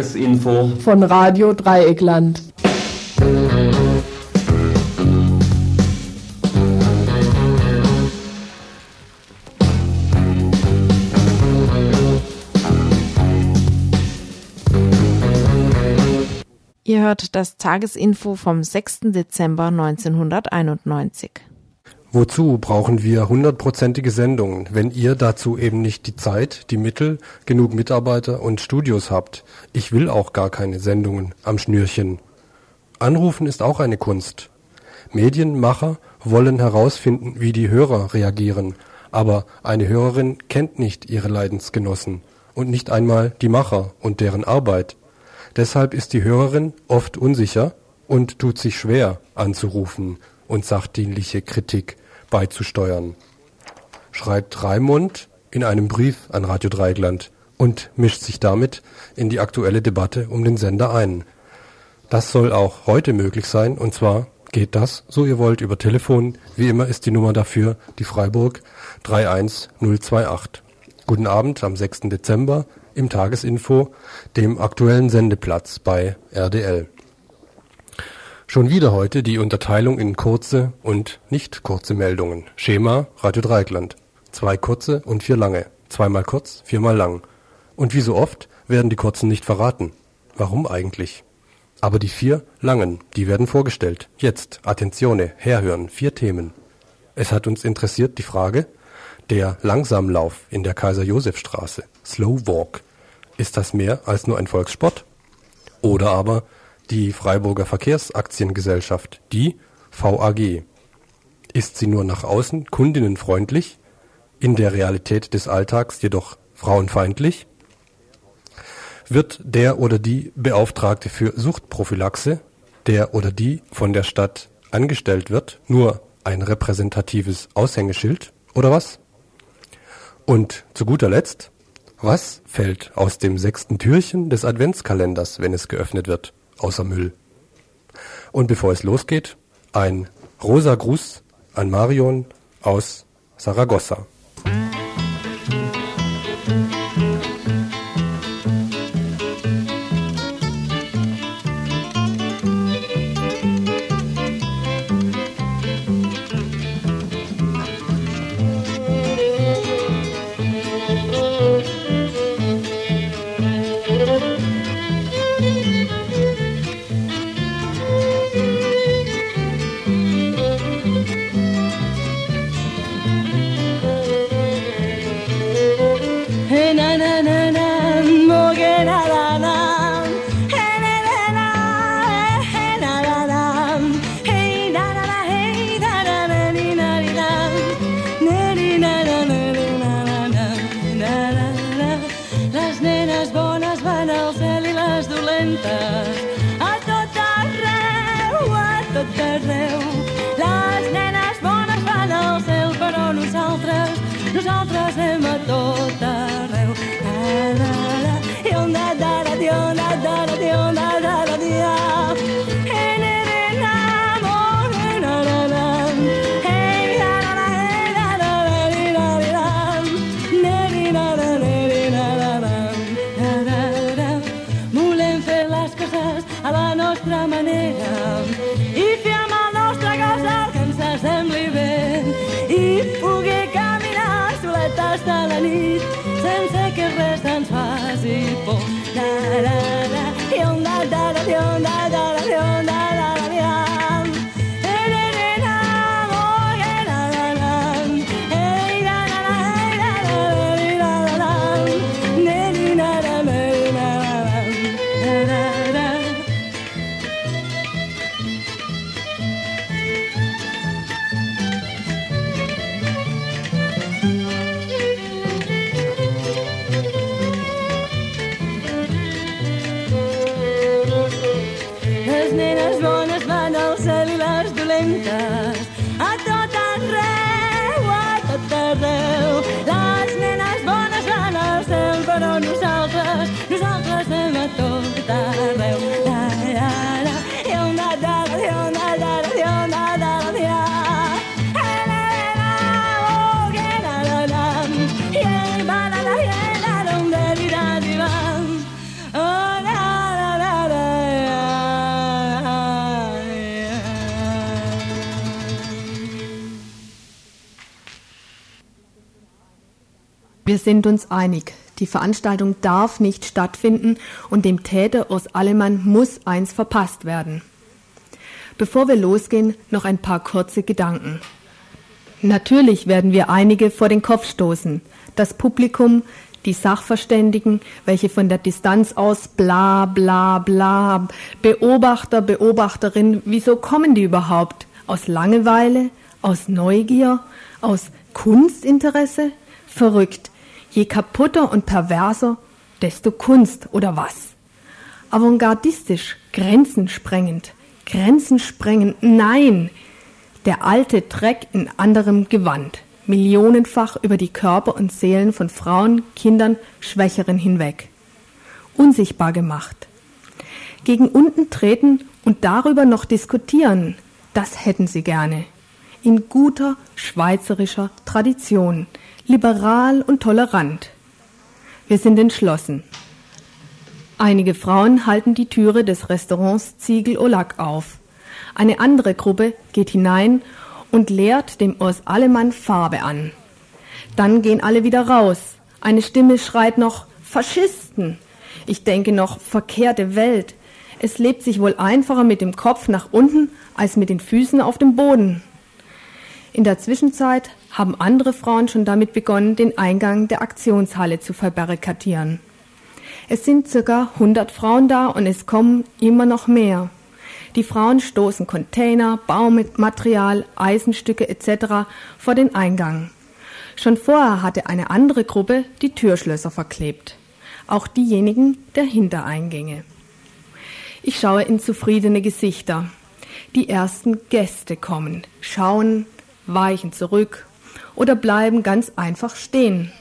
Tagesinfo von Radio Dreieckland. Ihr hört das Tagesinfo vom 6. Dezember 1991. Wozu brauchen wir hundertprozentige Sendungen, wenn ihr dazu eben nicht die Zeit, die Mittel, genug Mitarbeiter und Studios habt? Ich will auch gar keine Sendungen am Schnürchen. Anrufen ist auch eine Kunst. Medienmacher wollen herausfinden, wie die Hörer reagieren, aber eine Hörerin kennt nicht ihre Leidensgenossen und nicht einmal die Macher und deren Arbeit. Deshalb ist die Hörerin oft unsicher und tut sich schwer anzurufen und sachdienliche Kritik beizusteuern, schreibt Raimund in einem Brief an Radio Dreieckland und mischt sich damit in die aktuelle Debatte um den Sender ein. Das soll auch heute möglich sein und zwar geht das, so ihr wollt, über Telefon. Wie immer ist die Nummer dafür die Freiburg 31028. Guten Abend am 6. Dezember im Tagesinfo, dem aktuellen Sendeplatz bei RDL. Schon wieder heute die Unterteilung in kurze und nicht kurze Meldungen. Schema Radio Dreieckland. Zwei kurze und vier lange. Zweimal kurz, viermal lang. Und wie so oft werden die kurzen nicht verraten. Warum eigentlich? Aber die vier langen, die werden vorgestellt. Jetzt, Attenzione, herhören, vier Themen. Es hat uns interessiert die Frage, der Langsamlauf in der Kaiser-Josef-Straße, Slow Walk, ist das mehr als nur ein Volkssport? Oder aber die Freiburger Verkehrsaktiengesellschaft, die VAG. Ist sie nur nach außen kundinnenfreundlich, in der Realität des Alltags jedoch frauenfeindlich? Wird der oder die Beauftragte für Suchtprophylaxe, der oder die von der Stadt angestellt wird, nur ein repräsentatives Aushängeschild oder was? Und zu guter Letzt, was fällt aus dem sechsten Türchen des Adventskalenders, wenn es geöffnet wird? Außer Müll. Und bevor es losgeht, ein rosa Gruß an Marion aus Saragossa. 啦啦啦啦啦啦啦 Wir sind uns einig. Die Veranstaltung darf nicht stattfinden und dem Täter aus Allemann muss eins verpasst werden. Bevor wir losgehen, noch ein paar kurze Gedanken. Natürlich werden wir einige vor den Kopf stoßen. Das Publikum, die Sachverständigen, welche von der Distanz aus bla bla bla, Beobachter, Beobachterin, wieso kommen die überhaupt? Aus Langeweile? Aus Neugier? Aus Kunstinteresse? Verrückt. Je kaputter und perverser, desto Kunst oder was? Avantgardistisch, grenzensprengend, grenzensprengend, nein! Der alte Dreck in anderem Gewand, millionenfach über die Körper und Seelen von Frauen, Kindern, Schwächeren hinweg. Unsichtbar gemacht. Gegen unten treten und darüber noch diskutieren, das hätten sie gerne. In guter schweizerischer Tradition, liberal und tolerant. Wir sind entschlossen. Einige Frauen halten die Türe des Restaurants Ziegel Olack auf. Eine andere Gruppe geht hinein und leert dem Urs Allemann Farbe an. Dann gehen alle wieder raus. Eine Stimme schreit noch Faschisten. Ich denke noch verkehrte Welt. Es lebt sich wohl einfacher mit dem Kopf nach unten als mit den Füßen auf dem Boden. In der Zwischenzeit haben andere Frauen schon damit begonnen, den Eingang der Aktionshalle zu verbarrikadieren. Es sind circa 100 Frauen da und es kommen immer noch mehr. Die Frauen stoßen Container, Baumaterial, Eisenstücke etc. vor den Eingang. Schon vorher hatte eine andere Gruppe die Türschlösser verklebt. Auch diejenigen der Hintereingänge. Ich schaue in zufriedene Gesichter. Die ersten Gäste kommen, schauen, weichen zurück oder bleiben ganz einfach stehen.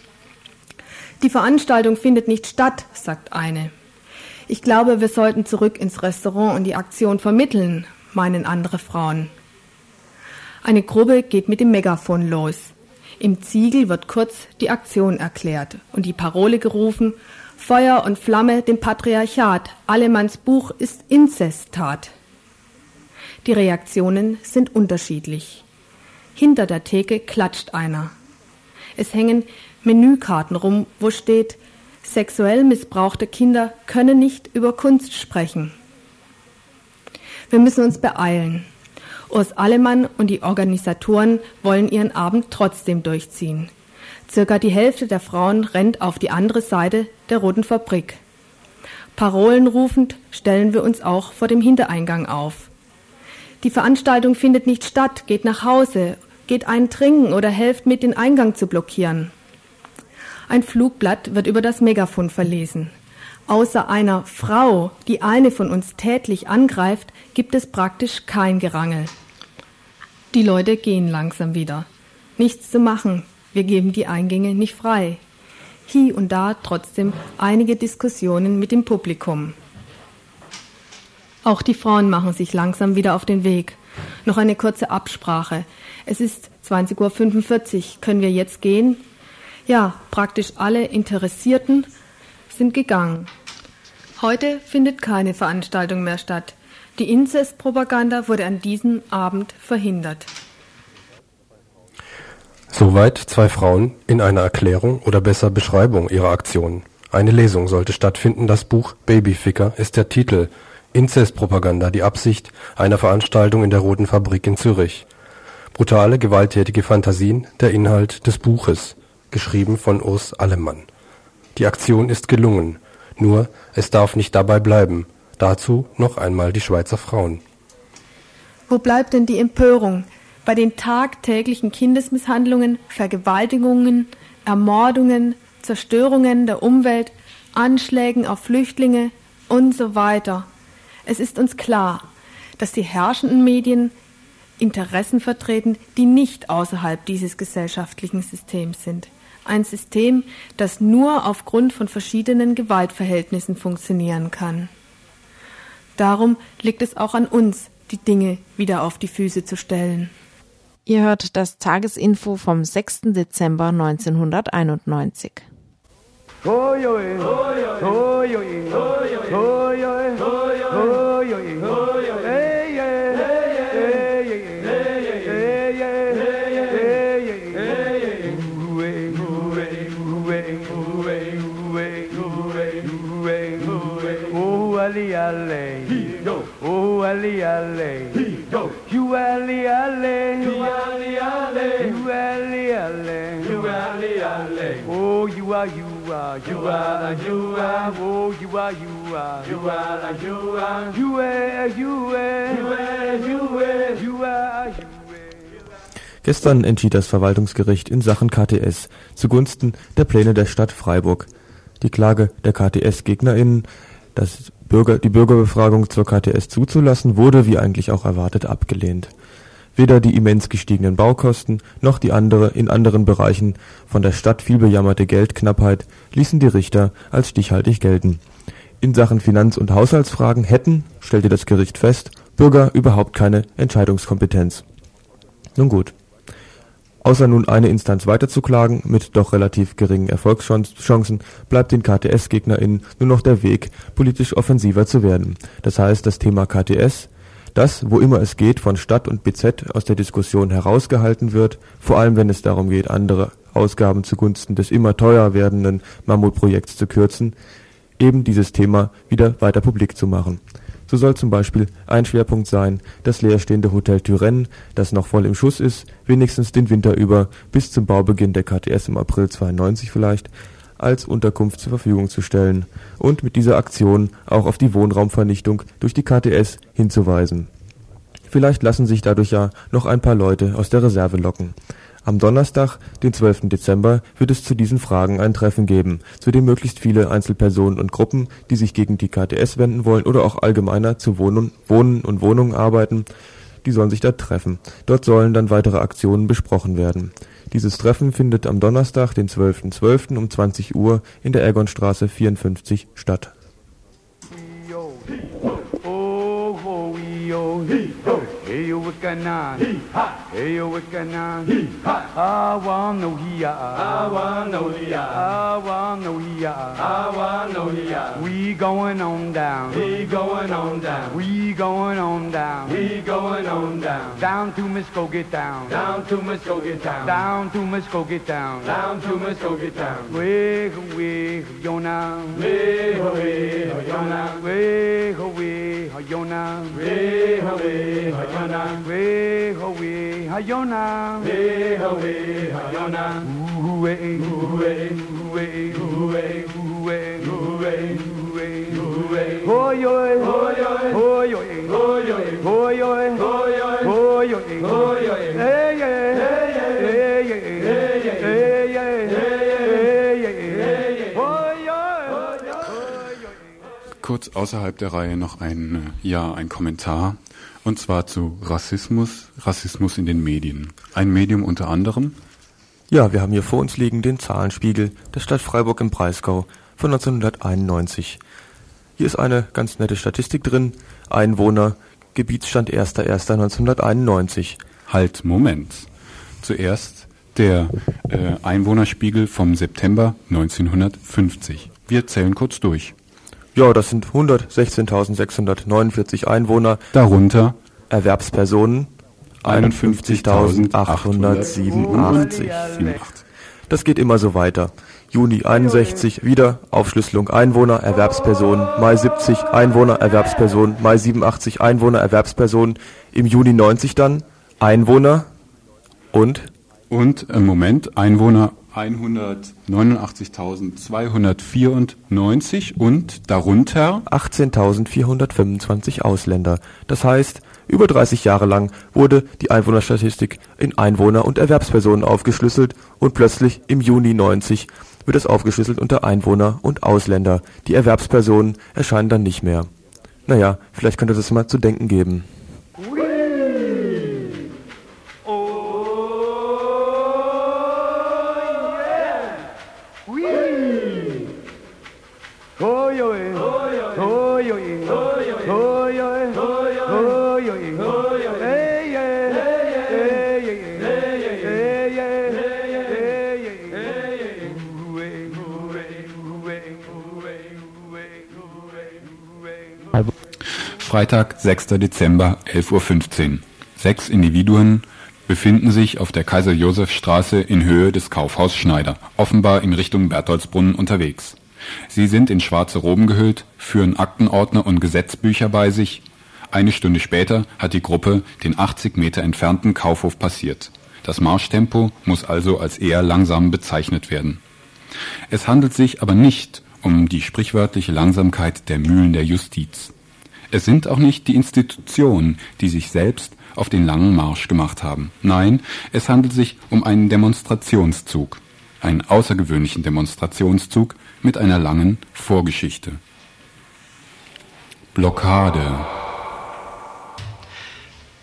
Die Veranstaltung findet nicht statt, sagt eine. Ich glaube, wir sollten zurück ins Restaurant und die Aktion vermitteln, meinen andere Frauen. Eine Gruppe geht mit dem Megafon los. Im Ziegel wird kurz die Aktion erklärt und die Parole gerufen, Feuer und Flamme dem Patriarchat, Allemanns Buch ist Inzesttat. Die Reaktionen sind unterschiedlich. Hinter der Theke klatscht einer. Es hängen Menükarten rum, wo steht, sexuell missbrauchte Kinder können nicht über Kunst sprechen. Wir müssen uns beeilen. Urs Allemann und die Organisatoren wollen ihren Abend trotzdem durchziehen. Circa die Hälfte der Frauen rennt auf die andere Seite der Roten Fabrik. Parolen rufend stellen wir uns auch vor dem Hintereingang auf. Die Veranstaltung findet nicht statt, geht nach Hause geht einen trinken oder helft mit, den Eingang zu blockieren. Ein Flugblatt wird über das Megafon verlesen. Außer einer Frau, die eine von uns tätlich angreift, gibt es praktisch kein Gerangel. Die Leute gehen langsam wieder. Nichts zu machen, wir geben die Eingänge nicht frei. Hier und da trotzdem einige Diskussionen mit dem Publikum. Auch die Frauen machen sich langsam wieder auf den Weg. Noch eine kurze Absprache. Es ist 20.45 Uhr. Können wir jetzt gehen? Ja, praktisch alle Interessierten sind gegangen. Heute findet keine Veranstaltung mehr statt. Die Inzestpropaganda wurde an diesem Abend verhindert. Soweit zwei Frauen in einer Erklärung oder besser Beschreibung ihrer Aktion. Eine Lesung sollte stattfinden. Das Buch Babyficker ist der Titel Inzestpropaganda die Absicht einer Veranstaltung in der Roten Fabrik in Zürich. Brutale, gewalttätige Fantasien, der Inhalt des Buches, geschrieben von Urs Allemann. Die Aktion ist gelungen, nur es darf nicht dabei bleiben. Dazu noch einmal die Schweizer Frauen. Wo bleibt denn die Empörung bei den tagtäglichen Kindesmisshandlungen, Vergewaltigungen, Ermordungen, Zerstörungen der Umwelt, Anschlägen auf Flüchtlinge und so weiter? Es ist uns klar, dass die herrschenden Medien Interessen vertreten, die nicht außerhalb dieses gesellschaftlichen Systems sind. Ein System, das nur aufgrund von verschiedenen Gewaltverhältnissen funktionieren kann. Darum liegt es auch an uns, die Dinge wieder auf die Füße zu stellen. Ihr hört das Tagesinfo vom 6. Dezember 1991. you are, you are, you are, oh, you are, you are, you are, you are, you are, you are, you are, you are, you are, you Gestern entschied das Verwaltungsgericht in Sachen KTS zugunsten der Pläne der Stadt Freiburg. Die Klage der KTS-GegnerInnen, das Bürger, die Bürgerbefragung zur KTS zuzulassen, wurde wie eigentlich auch erwartet abgelehnt. Weder die immens gestiegenen Baukosten noch die andere in anderen Bereichen von der Stadt viel bejammerte Geldknappheit ließen die Richter als stichhaltig gelten. In Sachen Finanz und Haushaltsfragen hätten, stellte das Gericht fest, Bürger überhaupt keine Entscheidungskompetenz. Nun gut. Außer nun eine Instanz weiterzuklagen, mit doch relativ geringen Erfolgschancen, bleibt den KTS-GegnerInnen nur noch der Weg, politisch offensiver zu werden. Das heißt, das Thema KTS das, wo immer es geht, von Stadt und BZ aus der Diskussion herausgehalten wird, vor allem wenn es darum geht, andere Ausgaben zugunsten des immer teuer werdenden Mammutprojekts zu kürzen, eben dieses Thema wieder weiter publik zu machen. So soll zum Beispiel ein Schwerpunkt sein, das leerstehende Hotel Turenne, das noch voll im Schuss ist, wenigstens den Winter über bis zum Baubeginn der KTS im April 92 vielleicht, als Unterkunft zur Verfügung zu stellen und mit dieser Aktion auch auf die Wohnraumvernichtung durch die KTS hinzuweisen. Vielleicht lassen sich dadurch ja noch ein paar Leute aus der Reserve locken. Am Donnerstag, den 12. Dezember, wird es zu diesen Fragen ein Treffen geben, zu dem möglichst viele Einzelpersonen und Gruppen, die sich gegen die KTS wenden wollen oder auch allgemeiner zu Wohnen, Wohnen und Wohnungen arbeiten, die sollen sich da treffen. Dort sollen dann weitere Aktionen besprochen werden. Dieses Treffen findet am Donnerstag, den 12.12. .12. um 20 Uhr in der Ergonstraße 54 statt. Hey wikanan. Eyo wikanan. Awa no hiya. Awa no hiya. Awa no hiya. Awa no hiya. We going on down. We going on down. We going on down. We going on down. Down to Muskogee town. Down to Muskogee town. Down to Muskogee town. Down to Muskogee town. Wig wig yona. Wig wig yona. Wig wig yona. Wig wig yona. We ho we Hayona, we ho we Hayona, ooh eh, ooh eh, ooh eh, ooh eh, ooh eh, ooh eh, ooh eh, ooh eh, ho yo, ho yo, ho yo, ho yo, ho yo, ho yo, ho yo, ho yo, hey yeah, hey yeah, hey yeah, hey yeah, hey yeah, hey Kurz außerhalb der Reihe noch ein, ja, ein Kommentar und zwar zu Rassismus, Rassismus in den Medien. Ein Medium unter anderem? Ja, wir haben hier vor uns liegen den Zahlenspiegel der Stadt Freiburg im Breisgau von 1991. Hier ist eine ganz nette Statistik drin. Einwohner, Gebietsstand 1.1.1991. Halt, Moment. Zuerst der äh, Einwohnerspiegel vom September 1950. Wir zählen kurz durch. Ja, das sind 116.649 Einwohner. Darunter Erwerbspersonen 51.887. Das geht immer so weiter. Juni 61 wieder Aufschlüsselung Einwohner, Erwerbspersonen, Mai 70 Einwohner, Erwerbspersonen, Mai 87 Einwohner, Erwerbspersonen, im Juni 90 dann Einwohner und und im Moment Einwohner 189.294 und darunter 18.425 Ausländer. Das heißt, über 30 Jahre lang wurde die Einwohnerstatistik in Einwohner und Erwerbspersonen aufgeschlüsselt und plötzlich im Juni 90 wird es aufgeschlüsselt unter Einwohner und Ausländer. Die Erwerbspersonen erscheinen dann nicht mehr. Naja, vielleicht könnte das mal zu denken geben. Freitag, 6. Dezember, 11.15 Uhr. Sechs Individuen befinden sich auf der Kaiser-Josef-Straße in Höhe des Kaufhaus Schneider, offenbar in Richtung Bertholdsbrunnen unterwegs. Sie sind in schwarze Roben gehüllt, führen Aktenordner und Gesetzbücher bei sich. Eine Stunde später hat die Gruppe den 80 Meter entfernten Kaufhof passiert. Das Marschtempo muss also als eher langsam bezeichnet werden. Es handelt sich aber nicht um die sprichwörtliche Langsamkeit der Mühlen der Justiz. Es sind auch nicht die Institutionen, die sich selbst auf den langen Marsch gemacht haben. Nein, es handelt sich um einen Demonstrationszug, einen außergewöhnlichen Demonstrationszug mit einer langen Vorgeschichte. Blockade.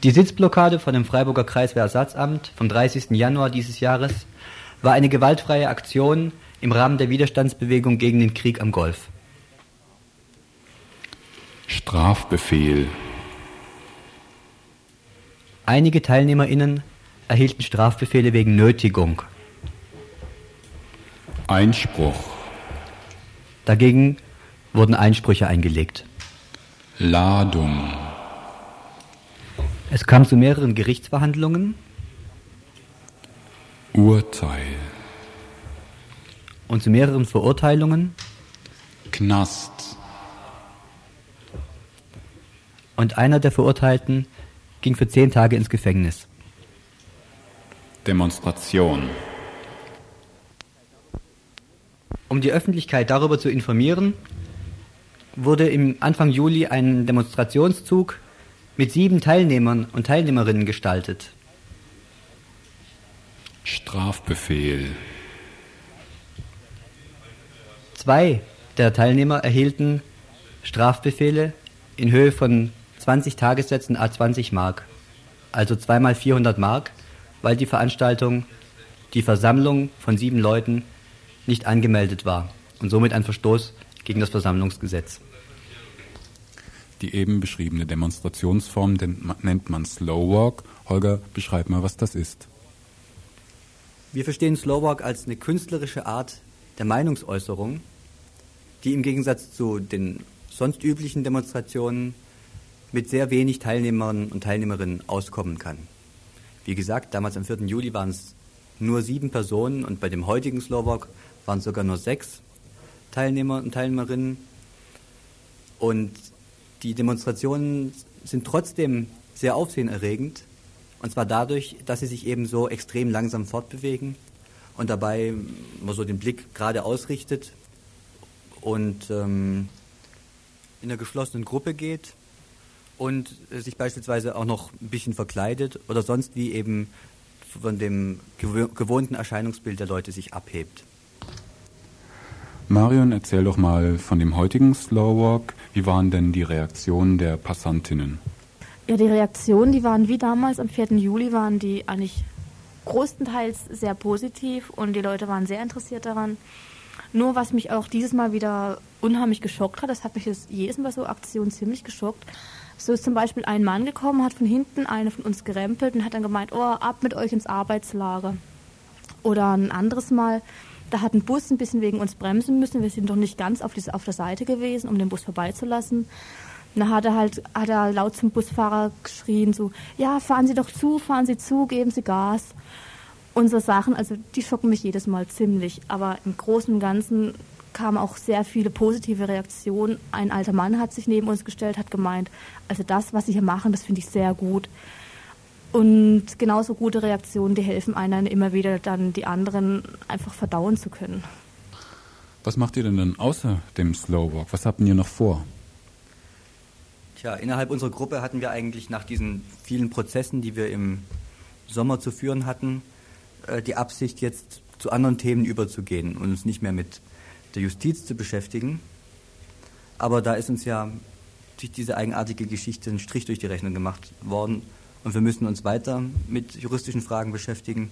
Die Sitzblockade von dem Freiburger Kreiswehrersatzamt vom 30. Januar dieses Jahres war eine gewaltfreie Aktion im Rahmen der Widerstandsbewegung gegen den Krieg am Golf. Strafbefehl. Einige TeilnehmerInnen erhielten Strafbefehle wegen Nötigung. Einspruch. Dagegen wurden Einsprüche eingelegt. Ladung. Es kam zu mehreren Gerichtsverhandlungen Urteil. und zu mehreren Verurteilungen Knast. Und einer der Verurteilten ging für zehn Tage ins Gefängnis. Demonstration. Um die Öffentlichkeit darüber zu informieren, wurde im Anfang Juli ein Demonstrationszug mit sieben Teilnehmern und Teilnehmerinnen gestaltet. Strafbefehl. Zwei der Teilnehmer erhielten Strafbefehle in Höhe von 20 Tagessätzen a 20 Mark, also zweimal 400 Mark, weil die Veranstaltung, die Versammlung von sieben Leuten nicht angemeldet war und somit ein Verstoß gegen das Versammlungsgesetz. Die eben beschriebene Demonstrationsform den- nennt man Slow Walk. Holger, beschreib mal, was das ist. Wir verstehen Slowwalk als eine künstlerische Art der Meinungsäußerung, die im Gegensatz zu den sonst üblichen Demonstrationen mit sehr wenig Teilnehmern und Teilnehmerinnen auskommen kann. Wie gesagt, damals am 4. Juli waren es nur sieben Personen und bei dem heutigen Slowwalk waren es sogar nur sechs Teilnehmer und Teilnehmerinnen. Und die Demonstrationen sind trotzdem sehr aufsehenerregend. Und zwar dadurch, dass sie sich eben so extrem langsam fortbewegen und dabei man so den Blick gerade ausrichtet und ähm, in einer geschlossenen Gruppe geht und äh, sich beispielsweise auch noch ein bisschen verkleidet oder sonst wie eben von dem gewohnten Erscheinungsbild der Leute sich abhebt. Marion, erzähl doch mal von dem heutigen Slow Walk. Wie waren denn die Reaktionen der Passantinnen? Ja, die Reaktionen, die waren wie damals am 4. Juli, waren die eigentlich größtenteils sehr positiv und die Leute waren sehr interessiert daran. Nur was mich auch dieses Mal wieder unheimlich geschockt hat, das hat mich jetzt jedes Mal so Aktionen ziemlich geschockt. So ist zum Beispiel ein Mann gekommen, hat von hinten eine von uns gerempelt und hat dann gemeint, oh, ab mit euch ins Arbeitslager. Oder ein anderes Mal, da hat ein Bus ein bisschen wegen uns bremsen müssen. Wir sind doch nicht ganz auf, diese, auf der Seite gewesen, um den Bus vorbeizulassen. Da hat er halt hat er laut zum Busfahrer geschrien, so, ja, fahren Sie doch zu, fahren Sie zu, geben Sie Gas. Unsere Sachen, also die schocken mich jedes Mal ziemlich. Aber im Großen und Ganzen kamen auch sehr viele positive Reaktionen. Ein alter Mann hat sich neben uns gestellt, hat gemeint, also das, was Sie hier machen, das finde ich sehr gut. Und genauso gute Reaktionen, die helfen einem immer wieder dann die anderen einfach verdauen zu können. Was macht ihr denn dann außer dem Slow Walk? Was habt ihr noch vor? Tja, innerhalb unserer Gruppe hatten wir eigentlich nach diesen vielen Prozessen, die wir im Sommer zu führen hatten, äh, die Absicht, jetzt zu anderen Themen überzugehen und uns nicht mehr mit der Justiz zu beschäftigen. Aber da ist uns ja durch diese eigenartige Geschichte ein Strich durch die Rechnung gemacht worden und wir müssen uns weiter mit juristischen Fragen beschäftigen.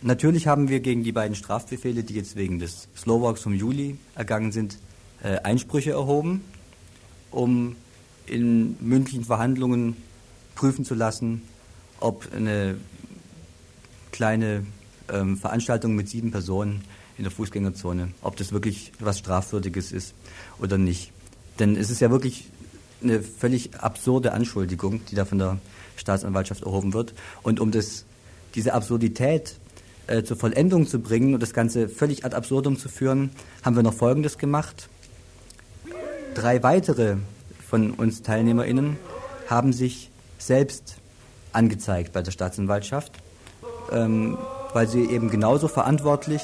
Natürlich haben wir gegen die beiden Strafbefehle, die jetzt wegen des Slowwalks vom Juli ergangen sind, äh, Einsprüche erhoben, um in mündlichen Verhandlungen prüfen zu lassen, ob eine kleine ähm, Veranstaltung mit sieben Personen in der Fußgängerzone, ob das wirklich was Strafwürdiges ist oder nicht. Denn es ist ja wirklich eine völlig absurde Anschuldigung, die da von der Staatsanwaltschaft erhoben wird. Und um das, diese Absurdität äh, zur Vollendung zu bringen und das Ganze völlig ad absurdum zu führen, haben wir noch Folgendes gemacht. Drei weitere von uns TeilnehmerInnen haben sich selbst angezeigt bei der Staatsanwaltschaft, ähm, weil sie eben genauso verantwortlich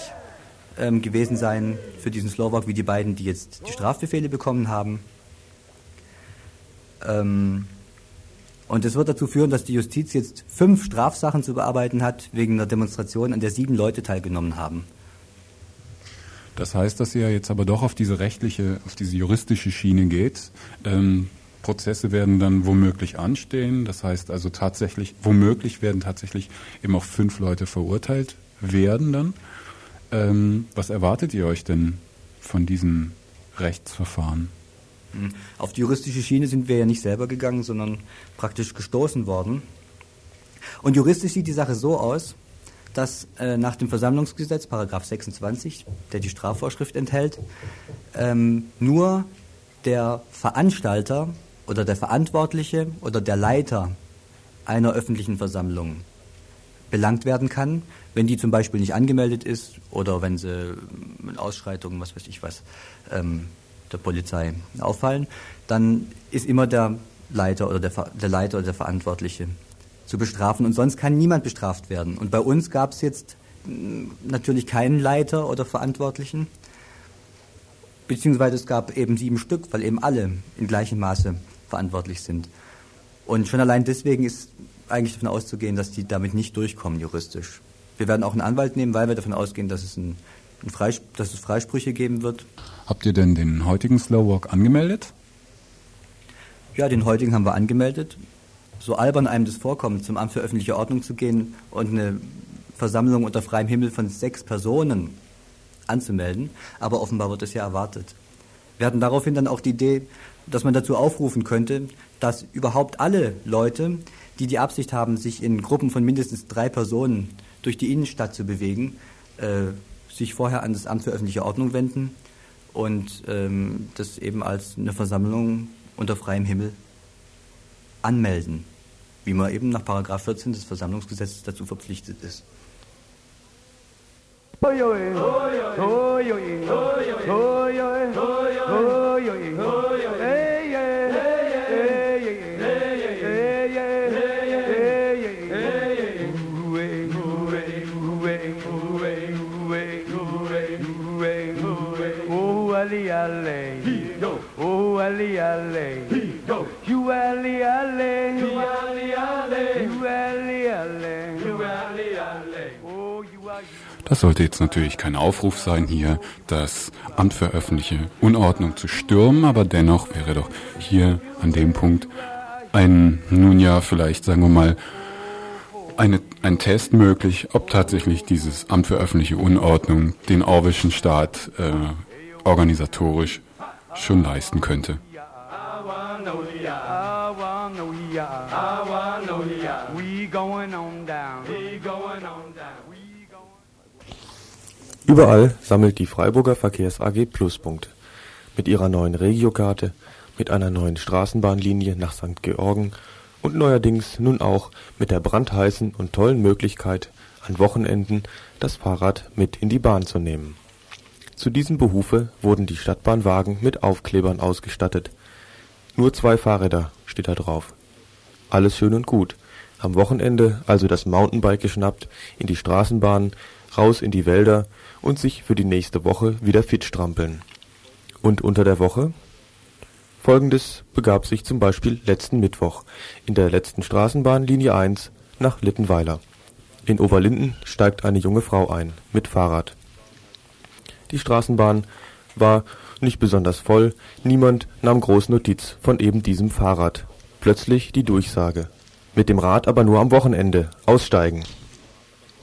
ähm, gewesen seien für diesen Slowak wie die beiden, die jetzt die Strafbefehle bekommen haben. Ähm, und es wird dazu führen, dass die Justiz jetzt fünf Strafsachen zu bearbeiten hat wegen einer Demonstration, an der sieben Leute teilgenommen haben. Das heißt, dass ihr jetzt aber doch auf diese rechtliche, auf diese juristische Schiene geht. Ähm, Prozesse werden dann womöglich anstehen. Das heißt also tatsächlich, womöglich werden tatsächlich eben auch fünf Leute verurteilt werden dann. Ähm, was erwartet ihr euch denn von diesen Rechtsverfahren? Hm. Auf die juristische Schiene sind wir ja nicht selber gegangen, sondern praktisch gestoßen worden. Und juristisch sieht die Sache so aus, dass äh, nach dem Versammlungsgesetz, Paragraph 26, der die Strafvorschrift enthält, ähm, nur der Veranstalter oder der Verantwortliche oder der Leiter einer öffentlichen Versammlung belangt werden kann, wenn die zum Beispiel nicht angemeldet ist oder wenn sie in Ausschreitungen, was weiß ich was, ähm, der Polizei auffallen, dann ist immer der Leiter oder der, der Leiter oder der Verantwortliche zu bestrafen und sonst kann niemand bestraft werden. Und bei uns gab es jetzt hm, natürlich keinen Leiter oder Verantwortlichen, beziehungsweise es gab eben sieben Stück, weil eben alle in gleichem Maße verantwortlich sind. Und schon allein deswegen ist eigentlich davon auszugehen, dass die damit nicht durchkommen juristisch. Wir werden auch einen Anwalt nehmen, weil wir davon ausgehen, dass es, ein, ein Freisp dass es Freisprüche geben wird. Habt ihr denn den heutigen Slow Walk angemeldet? Ja, den heutigen haben wir angemeldet so albern einem das vorkommt, zum Amt für öffentliche Ordnung zu gehen und eine Versammlung unter freiem Himmel von sechs Personen anzumelden, aber offenbar wird es ja erwartet. Wir hatten daraufhin dann auch die Idee, dass man dazu aufrufen könnte, dass überhaupt alle Leute, die die Absicht haben, sich in Gruppen von mindestens drei Personen durch die Innenstadt zu bewegen, äh, sich vorher an das Amt für öffentliche Ordnung wenden und ähm, das eben als eine Versammlung unter freiem Himmel anmelden wie man eben nach Paragraph 14 des Versammlungsgesetzes dazu verpflichtet ist. Oh, Ali, Ali. You, Ali, Ali. Oh, you are Das sollte jetzt natürlich kein Aufruf sein, hier das Amt für öffentliche Unordnung zu stürmen, aber dennoch wäre doch hier an dem Punkt ein, nun ja, vielleicht sagen wir mal, eine, ein Test möglich, ob tatsächlich dieses Amt für öffentliche Unordnung den Orwellschen Staat äh, organisatorisch schon leisten könnte. Überall sammelt die Freiburger Verkehrs AG Pluspunkte. Mit ihrer neuen Regiokarte, mit einer neuen Straßenbahnlinie nach St. Georgen und neuerdings nun auch mit der brandheißen und tollen Möglichkeit, an Wochenenden das Fahrrad mit in die Bahn zu nehmen. Zu diesem Behufe wurden die Stadtbahnwagen mit Aufklebern ausgestattet. Nur zwei Fahrräder steht da drauf. Alles schön und gut. Am Wochenende also das Mountainbike geschnappt, in die Straßenbahn, raus in die Wälder und sich für die nächste Woche wieder fit strampeln. Und unter der Woche? Folgendes begab sich zum Beispiel letzten Mittwoch in der letzten Straßenbahn Linie 1 nach Littenweiler. In Oberlinden steigt eine junge Frau ein, mit Fahrrad. Die Straßenbahn war nicht besonders voll, niemand nahm groß Notiz von eben diesem Fahrrad. Plötzlich die Durchsage. Mit dem Rad aber nur am Wochenende, aussteigen.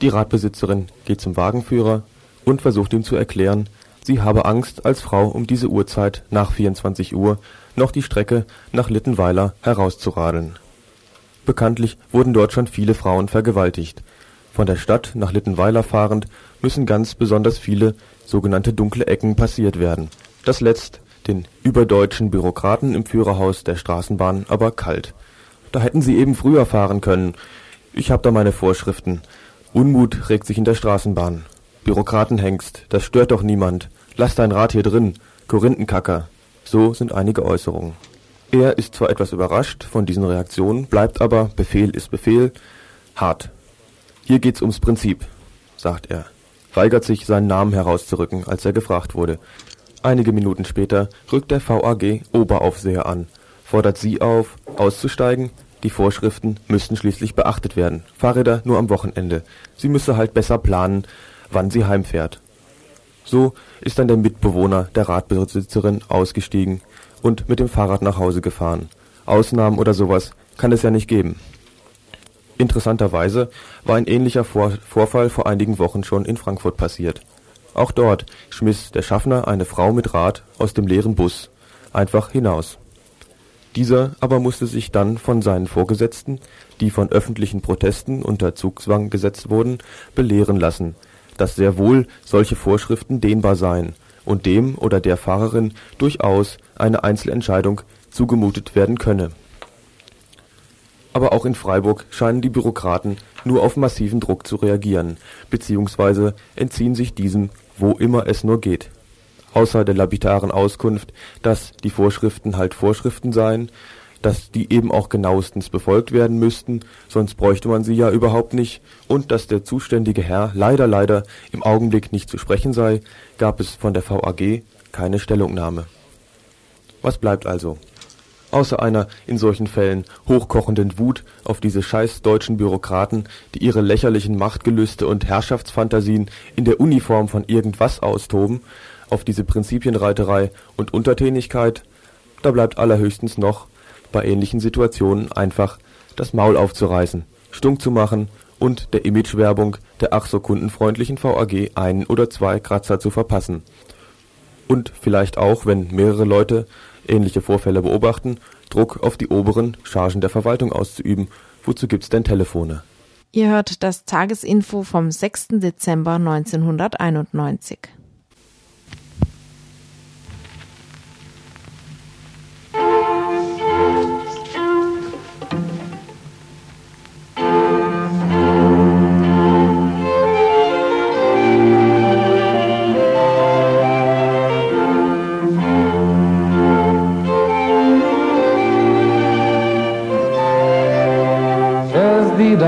Die Radbesitzerin geht zum Wagenführer und versucht ihm zu erklären, sie habe Angst, als Frau um diese Uhrzeit nach 24 Uhr noch die Strecke nach Littenweiler herauszuradeln. Bekanntlich wurden dort schon viele Frauen vergewaltigt. Von der Stadt nach Littenweiler fahrend müssen ganz besonders viele sogenannte dunkle Ecken passiert werden. Das lässt den überdeutschen Bürokraten im Führerhaus der Straßenbahn aber kalt. Da hätten sie eben früher fahren können. Ich hab da meine Vorschriften. Unmut regt sich in der Straßenbahn. Bürokratenhengst, das stört doch niemand. Lass dein Rad hier drin. Korinthenkacker. So sind einige Äußerungen. Er ist zwar etwas überrascht von diesen Reaktionen, bleibt aber, Befehl ist Befehl, hart. Hier geht's ums Prinzip, sagt er, weigert sich, seinen Namen herauszurücken, als er gefragt wurde. Einige Minuten später rückt der VAG Oberaufseher an, fordert sie auf, auszusteigen, die Vorschriften müssten schließlich beachtet werden, Fahrräder nur am Wochenende, sie müsse halt besser planen, wann sie heimfährt. So ist dann der Mitbewohner der Radbesitzerin ausgestiegen und mit dem Fahrrad nach Hause gefahren. Ausnahmen oder sowas kann es ja nicht geben. Interessanterweise war ein ähnlicher Vor Vorfall vor einigen Wochen schon in Frankfurt passiert. Auch dort schmiss der Schaffner eine Frau mit Rad aus dem leeren Bus einfach hinaus. Dieser aber musste sich dann von seinen Vorgesetzten, die von öffentlichen Protesten unter Zugzwang gesetzt wurden, belehren lassen, dass sehr wohl solche Vorschriften dehnbar seien und dem oder der Fahrerin durchaus eine Einzelentscheidung zugemutet werden könne. Aber auch in Freiburg scheinen die Bürokraten nur auf massiven Druck zu reagieren, beziehungsweise entziehen sich diesem, wo immer es nur geht. Außer der lapidaren Auskunft, dass die Vorschriften halt Vorschriften seien, dass die eben auch genauestens befolgt werden müssten, sonst bräuchte man sie ja überhaupt nicht, und dass der zuständige Herr leider leider im Augenblick nicht zu sprechen sei, gab es von der VAG keine Stellungnahme. Was bleibt also? Außer einer in solchen Fällen hochkochenden Wut auf diese scheiß deutschen Bürokraten, die ihre lächerlichen Machtgelüste und Herrschaftsfantasien in der Uniform von irgendwas austoben, auf diese Prinzipienreiterei und Untertänigkeit, da bleibt allerhöchstens noch, bei ähnlichen Situationen einfach das Maul aufzureißen, stunk zu machen und der Imagewerbung der ach so kundenfreundlichen VAG einen oder zwei Kratzer zu verpassen. Und vielleicht auch, wenn mehrere Leute ähnliche Vorfälle beobachten, Druck auf die oberen Chargen der Verwaltung auszuüben. Wozu gibt's denn Telefone? Ihr hört das Tagesinfo vom 6. Dezember 1991.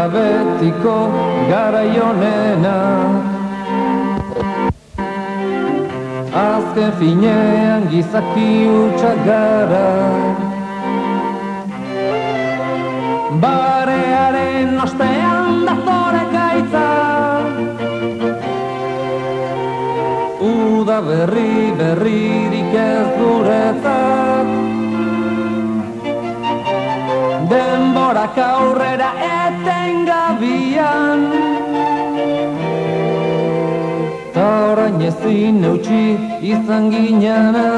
Dira betiko garaionena. Azken finean gizaki utxak gara. Barearen ostean datore gaitza Uda berri berririk ez guretzat. Denborak aurrera etengabian Ta orain ezin eutxi izan ginana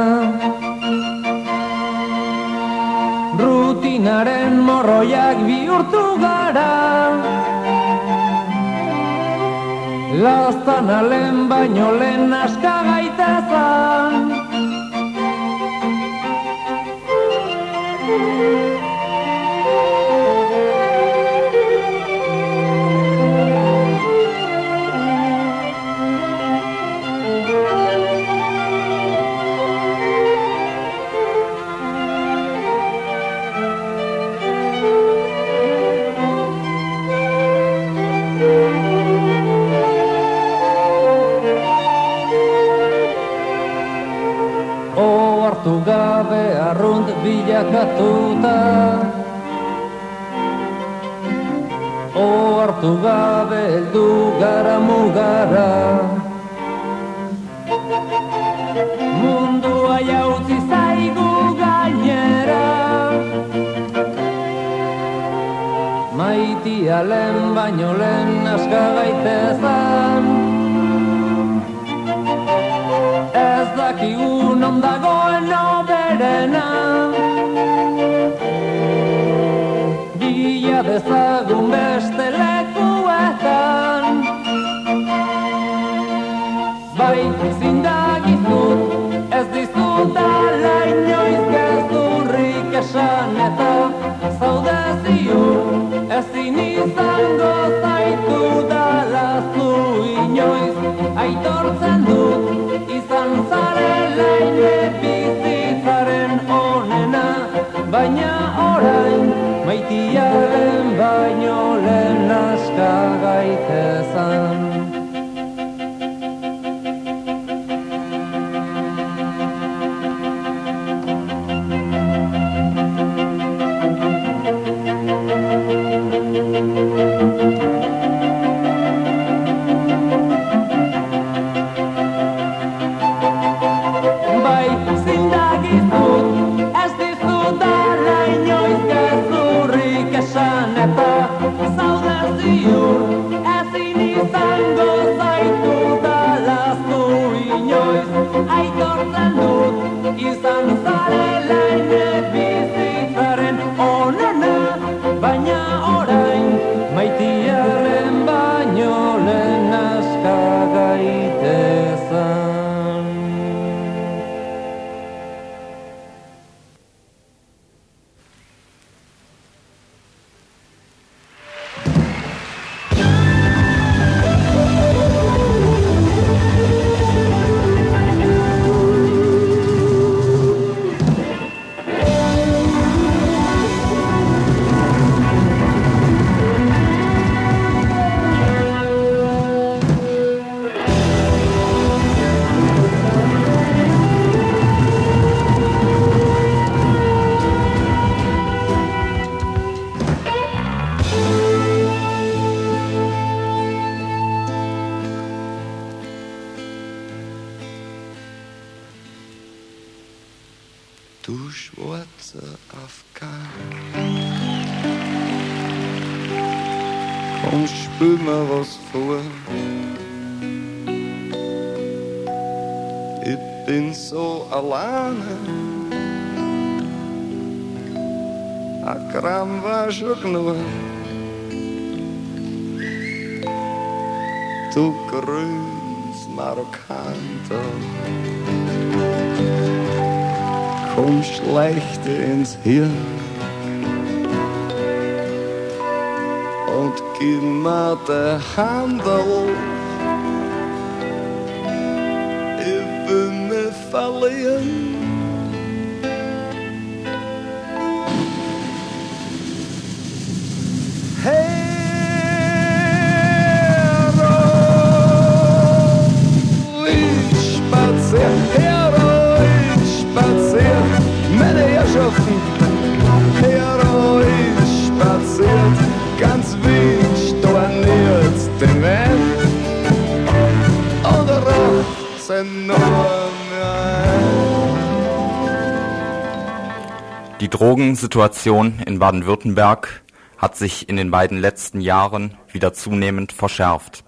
Rutinaren morroiak bihurtu gara. Laztan alen baino lehen aska gaitezan bilakatuta Ohartu gabe heldu gara mugara Mundua jautzi zaigu gainera. Maitia lehen baino lehen aska gaitezan. Ez dakigu non dagoen oberena maitiaren baino lehen aska gaitezan. Genug. Du grüns Marokkaner. komm schlecht ins Hirn und gib mir die Hand auf. Ich will mich verlieren. Drogensituation in Baden-Württemberg hat sich in den beiden letzten Jahren wieder zunehmend verschärft.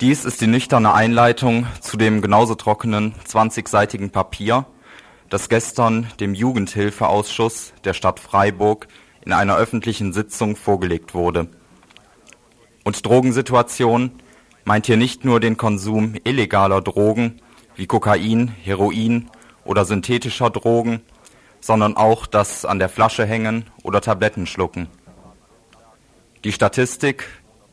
Dies ist die nüchterne Einleitung zu dem genauso trockenen 20-seitigen Papier, das gestern dem Jugendhilfeausschuss der Stadt Freiburg in einer öffentlichen Sitzung vorgelegt wurde. Und Drogensituation meint hier nicht nur den Konsum illegaler Drogen wie Kokain, Heroin oder synthetischer Drogen, sondern auch das an der Flasche hängen oder Tabletten schlucken. Die Statistik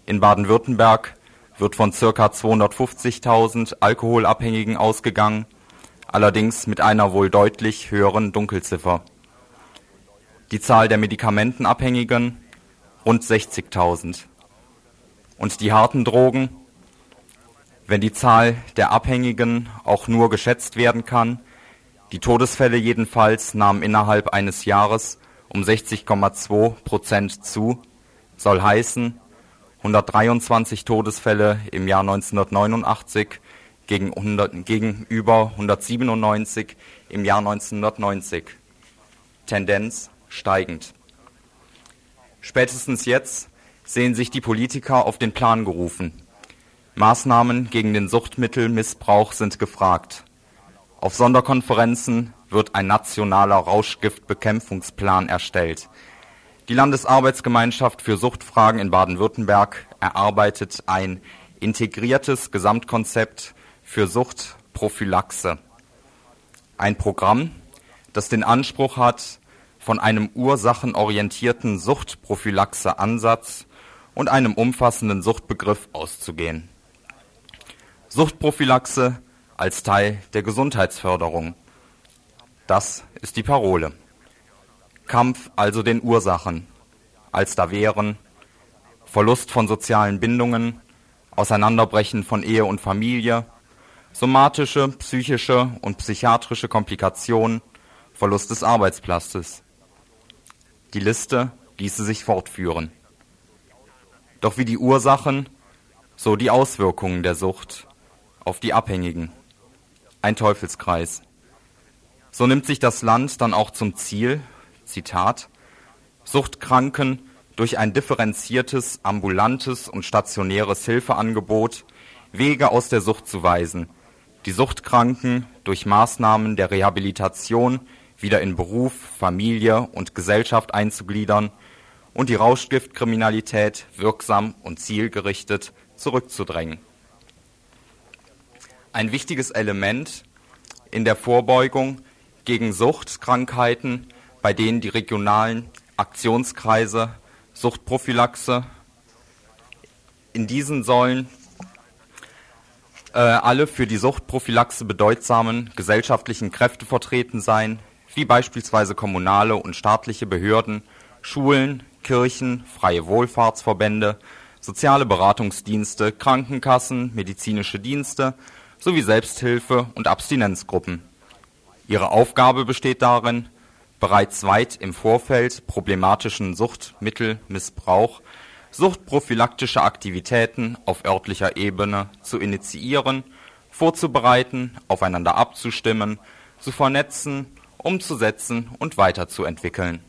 in Baden-Württemberg wird von ca. 250.000 Alkoholabhängigen ausgegangen, allerdings mit einer wohl deutlich höheren Dunkelziffer. Die Zahl der Medikamentenabhängigen rund 60.000. Und die harten Drogen, wenn die Zahl der Abhängigen auch nur geschätzt werden kann, die Todesfälle jedenfalls nahmen innerhalb eines Jahres um 60,2 Prozent zu, soll heißen 123 Todesfälle im Jahr 1989 gegen 100, gegenüber 197 im Jahr 1990. Tendenz steigend. Spätestens jetzt sehen sich die Politiker auf den Plan gerufen. Maßnahmen gegen den Suchtmittelmissbrauch sind gefragt. Auf Sonderkonferenzen wird ein nationaler Rauschgiftbekämpfungsplan erstellt. Die Landesarbeitsgemeinschaft für Suchtfragen in Baden-Württemberg erarbeitet ein integriertes Gesamtkonzept für Suchtprophylaxe. Ein Programm, das den Anspruch hat, von einem ursachenorientierten Suchtprophylaxe-Ansatz und einem umfassenden Suchtbegriff auszugehen. Suchtprophylaxe als Teil der Gesundheitsförderung. Das ist die Parole. Kampf also den Ursachen, als da wären Verlust von sozialen Bindungen, Auseinanderbrechen von Ehe und Familie, somatische, psychische und psychiatrische Komplikationen, Verlust des Arbeitsplatzes. Die Liste ließe sich fortführen. Doch wie die Ursachen, so die Auswirkungen der Sucht auf die Abhängigen. Ein Teufelskreis. So nimmt sich das Land dann auch zum Ziel, Zitat, Suchtkranken durch ein differenziertes, ambulantes und stationäres Hilfeangebot Wege aus der Sucht zu weisen, die Suchtkranken durch Maßnahmen der Rehabilitation wieder in Beruf, Familie und Gesellschaft einzugliedern und die Rauschgiftkriminalität wirksam und zielgerichtet zurückzudrängen. Ein wichtiges Element in der Vorbeugung gegen Suchtkrankheiten, bei denen die regionalen Aktionskreise Suchtprophylaxe in diesen sollen äh, alle für die Suchtprophylaxe bedeutsamen gesellschaftlichen Kräfte vertreten sein, wie beispielsweise kommunale und staatliche Behörden, Schulen, Kirchen, freie Wohlfahrtsverbände, soziale Beratungsdienste, Krankenkassen, medizinische Dienste sowie Selbsthilfe- und Abstinenzgruppen. Ihre Aufgabe besteht darin, bereits weit im Vorfeld problematischen Suchtmittelmissbrauch suchtprophylaktische Aktivitäten auf örtlicher Ebene zu initiieren, vorzubereiten, aufeinander abzustimmen, zu vernetzen, umzusetzen und weiterzuentwickeln.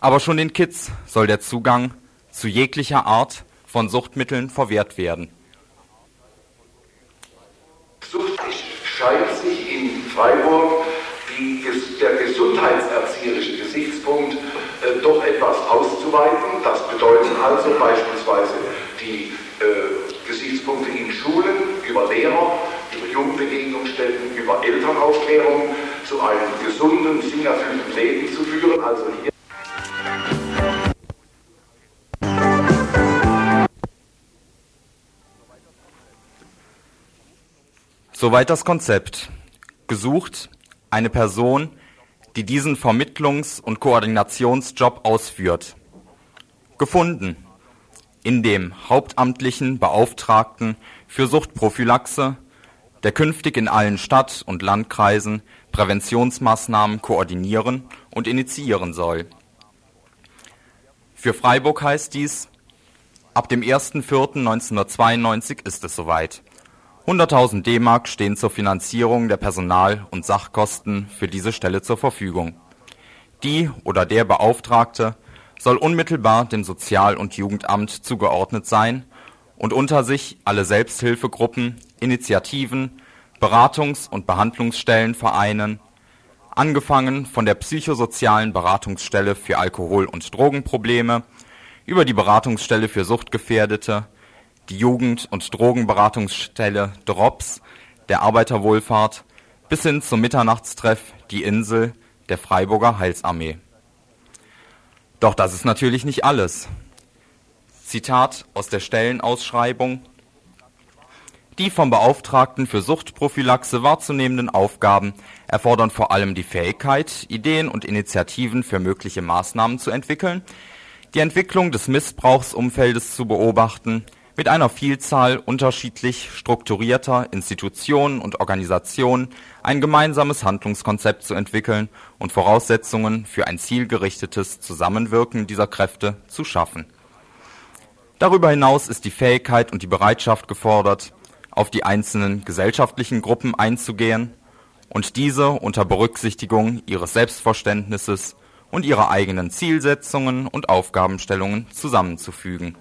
Aber schon den Kids soll der Zugang zu jeglicher Art von Suchtmitteln verwehrt werden. Sucht scheint sich in Freiburg die, der gesundheitserzieherische Gesichtspunkt äh, doch etwas auszuweiten. Das bedeuten also beispielsweise die äh, Gesichtspunkte in Schulen über Lehrer, über Jugendbegegnungsstätten, über Elternaufklärung zu einem gesunden, sinnerfüllten Leben zu führen. Also hier Soweit das Konzept. Gesucht eine Person, die diesen Vermittlungs- und Koordinationsjob ausführt. Gefunden in dem hauptamtlichen Beauftragten für Suchtprophylaxe, der künftig in allen Stadt- und Landkreisen Präventionsmaßnahmen koordinieren und initiieren soll. Für Freiburg heißt dies, ab dem 1.4.1992 ist es soweit. 100.000 D-Mark stehen zur Finanzierung der Personal- und Sachkosten für diese Stelle zur Verfügung. Die oder der Beauftragte soll unmittelbar dem Sozial- und Jugendamt zugeordnet sein und unter sich alle Selbsthilfegruppen, Initiativen, Beratungs- und Behandlungsstellen vereinen, angefangen von der psychosozialen Beratungsstelle für Alkohol- und Drogenprobleme über die Beratungsstelle für Suchtgefährdete, die Jugend- und Drogenberatungsstelle DROPS der Arbeiterwohlfahrt bis hin zum Mitternachtstreff Die Insel der Freiburger Heilsarmee. Doch das ist natürlich nicht alles. Zitat aus der Stellenausschreibung Die vom Beauftragten für Suchtprophylaxe wahrzunehmenden Aufgaben erfordern vor allem die Fähigkeit, Ideen und Initiativen für mögliche Maßnahmen zu entwickeln, die Entwicklung des Missbrauchsumfeldes zu beobachten, mit einer Vielzahl unterschiedlich strukturierter Institutionen und Organisationen ein gemeinsames Handlungskonzept zu entwickeln und Voraussetzungen für ein zielgerichtetes Zusammenwirken dieser Kräfte zu schaffen. Darüber hinaus ist die Fähigkeit und die Bereitschaft gefordert, auf die einzelnen gesellschaftlichen Gruppen einzugehen und diese unter Berücksichtigung ihres Selbstverständnisses und ihrer eigenen Zielsetzungen und Aufgabenstellungen zusammenzufügen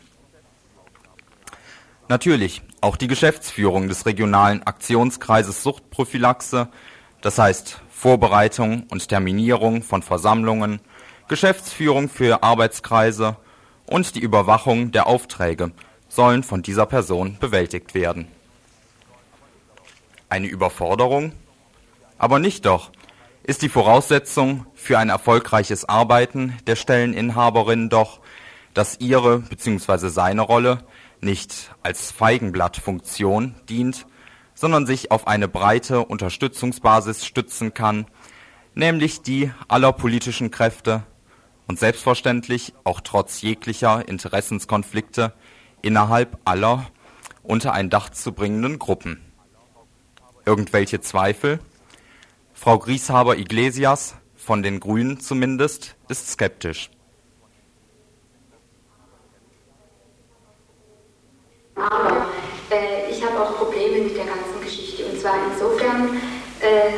Natürlich auch die Geschäftsführung des regionalen Aktionskreises Suchtprophylaxe, das heißt Vorbereitung und Terminierung von Versammlungen, Geschäftsführung für Arbeitskreise und die Überwachung der Aufträge sollen von dieser Person bewältigt werden. Eine Überforderung? Aber nicht doch, ist die Voraussetzung für ein erfolgreiches Arbeiten der Stelleninhaberin doch, dass ihre bzw. seine Rolle nicht als Feigenblattfunktion dient, sondern sich auf eine breite Unterstützungsbasis stützen kann, nämlich die aller politischen Kräfte und selbstverständlich auch trotz jeglicher Interessenskonflikte innerhalb aller unter ein Dach zu bringenden Gruppen. Irgendwelche Zweifel? Frau Grieshaber Iglesias, von den Grünen zumindest, ist skeptisch. Aber äh, ich habe auch Probleme mit der ganzen Geschichte. Und zwar insofern, äh,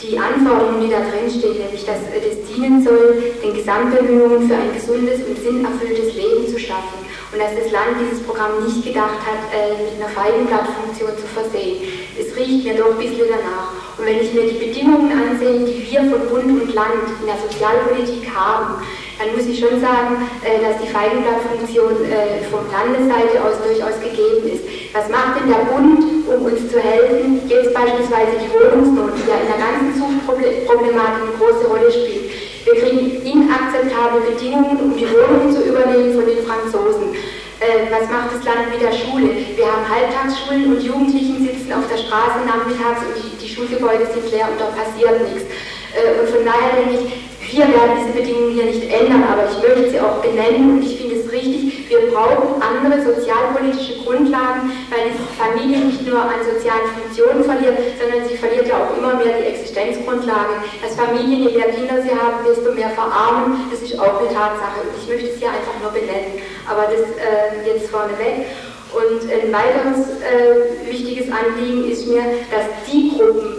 die Anforderungen, die da drin stehen, nämlich dass äh, das dienen soll, den Gesamtbemühungen für ein gesundes und sinnerfülltes Leben zu schaffen. Und dass das Land dieses Programm nicht gedacht hat, äh, mit einer Feigenblattfunktion zu versehen. Es riecht mir doch ein bisschen danach. Und wenn ich mir die Bedingungen ansehe, die wir von Bund und Land in der Sozialpolitik haben, dann muss ich schon sagen, äh, dass die Feigenblattfunktion äh, vom Landesseite aus durchaus gegeben ist. Was macht denn der Bund, um uns zu helfen? Jetzt beispielsweise die Wohnungsnot, die ja in der ganzen Suchtproblematik eine große Rolle spielt. Wir kriegen inakzeptable Bedingungen, um die Wohnungen zu übernehmen von den Franzosen. Äh, was macht das Land mit der Schule? Wir haben Halbtagsschulen und Jugendlichen sitzen auf der Straße nachmittags und die, die Schulgebäude sind leer und da passiert nichts. Und von daher denke ich, wir werden diese Bedingungen hier nicht ändern, aber ich möchte sie auch benennen und ich finde es richtig, wir brauchen andere sozialpolitische Grundlagen, weil die Familie nicht nur an sozialen Funktionen verliert, sondern sie verliert ja auch immer mehr die Existenzgrundlage. Dass Familien, je mehr Kinder sie haben, desto mehr verarmen, das ist auch eine Tatsache und ich möchte es hier einfach nur benennen. Aber das äh, jetzt vorneweg. Und ein weiteres äh, wichtiges Anliegen ist mir, dass die Gruppen,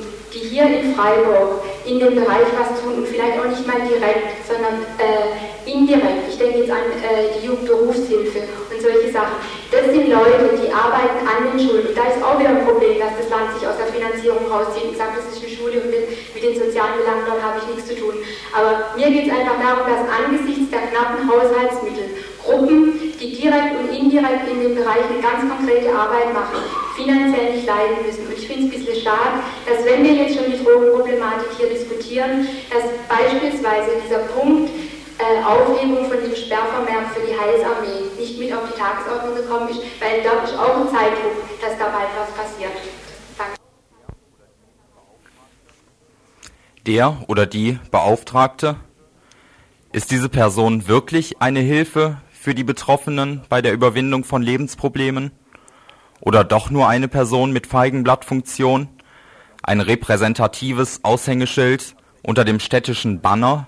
hier in Freiburg in dem Bereich was tun und vielleicht auch nicht mal direkt, sondern äh, indirekt. Ich denke jetzt an äh, die Jugendberufshilfe und solche Sachen. Das sind Leute, die arbeiten an den Schulen. Und da ist auch wieder ein Problem, dass das Land sich aus der Finanzierung rauszieht und sagt, das ist eine Schule und mit den sozialen Belangen dort habe ich nichts zu tun. Aber mir geht es einfach darum, dass angesichts der knappen Haushaltsmittel Gruppen, die direkt und indirekt in dem Bereich eine ganz konkrete Arbeit machen, finanziell nicht leiden müssen. Und ich finde es ein bisschen schade, dass wenn wir jetzt schon die Drogenproblematik hier diskutieren, dass beispielsweise dieser Punkt äh, Aufhebung von dem Sperrvermerk für die Heilsarmee nicht mit auf die Tagesordnung gekommen ist, weil da ist auch ein Zeitdruck, dass da bald was passiert. Der oder die Beauftragte? Ist diese Person wirklich eine Hilfe für die Betroffenen bei der Überwindung von Lebensproblemen? Oder doch nur eine Person mit Feigenblattfunktion? Ein repräsentatives Aushängeschild unter dem städtischen Banner,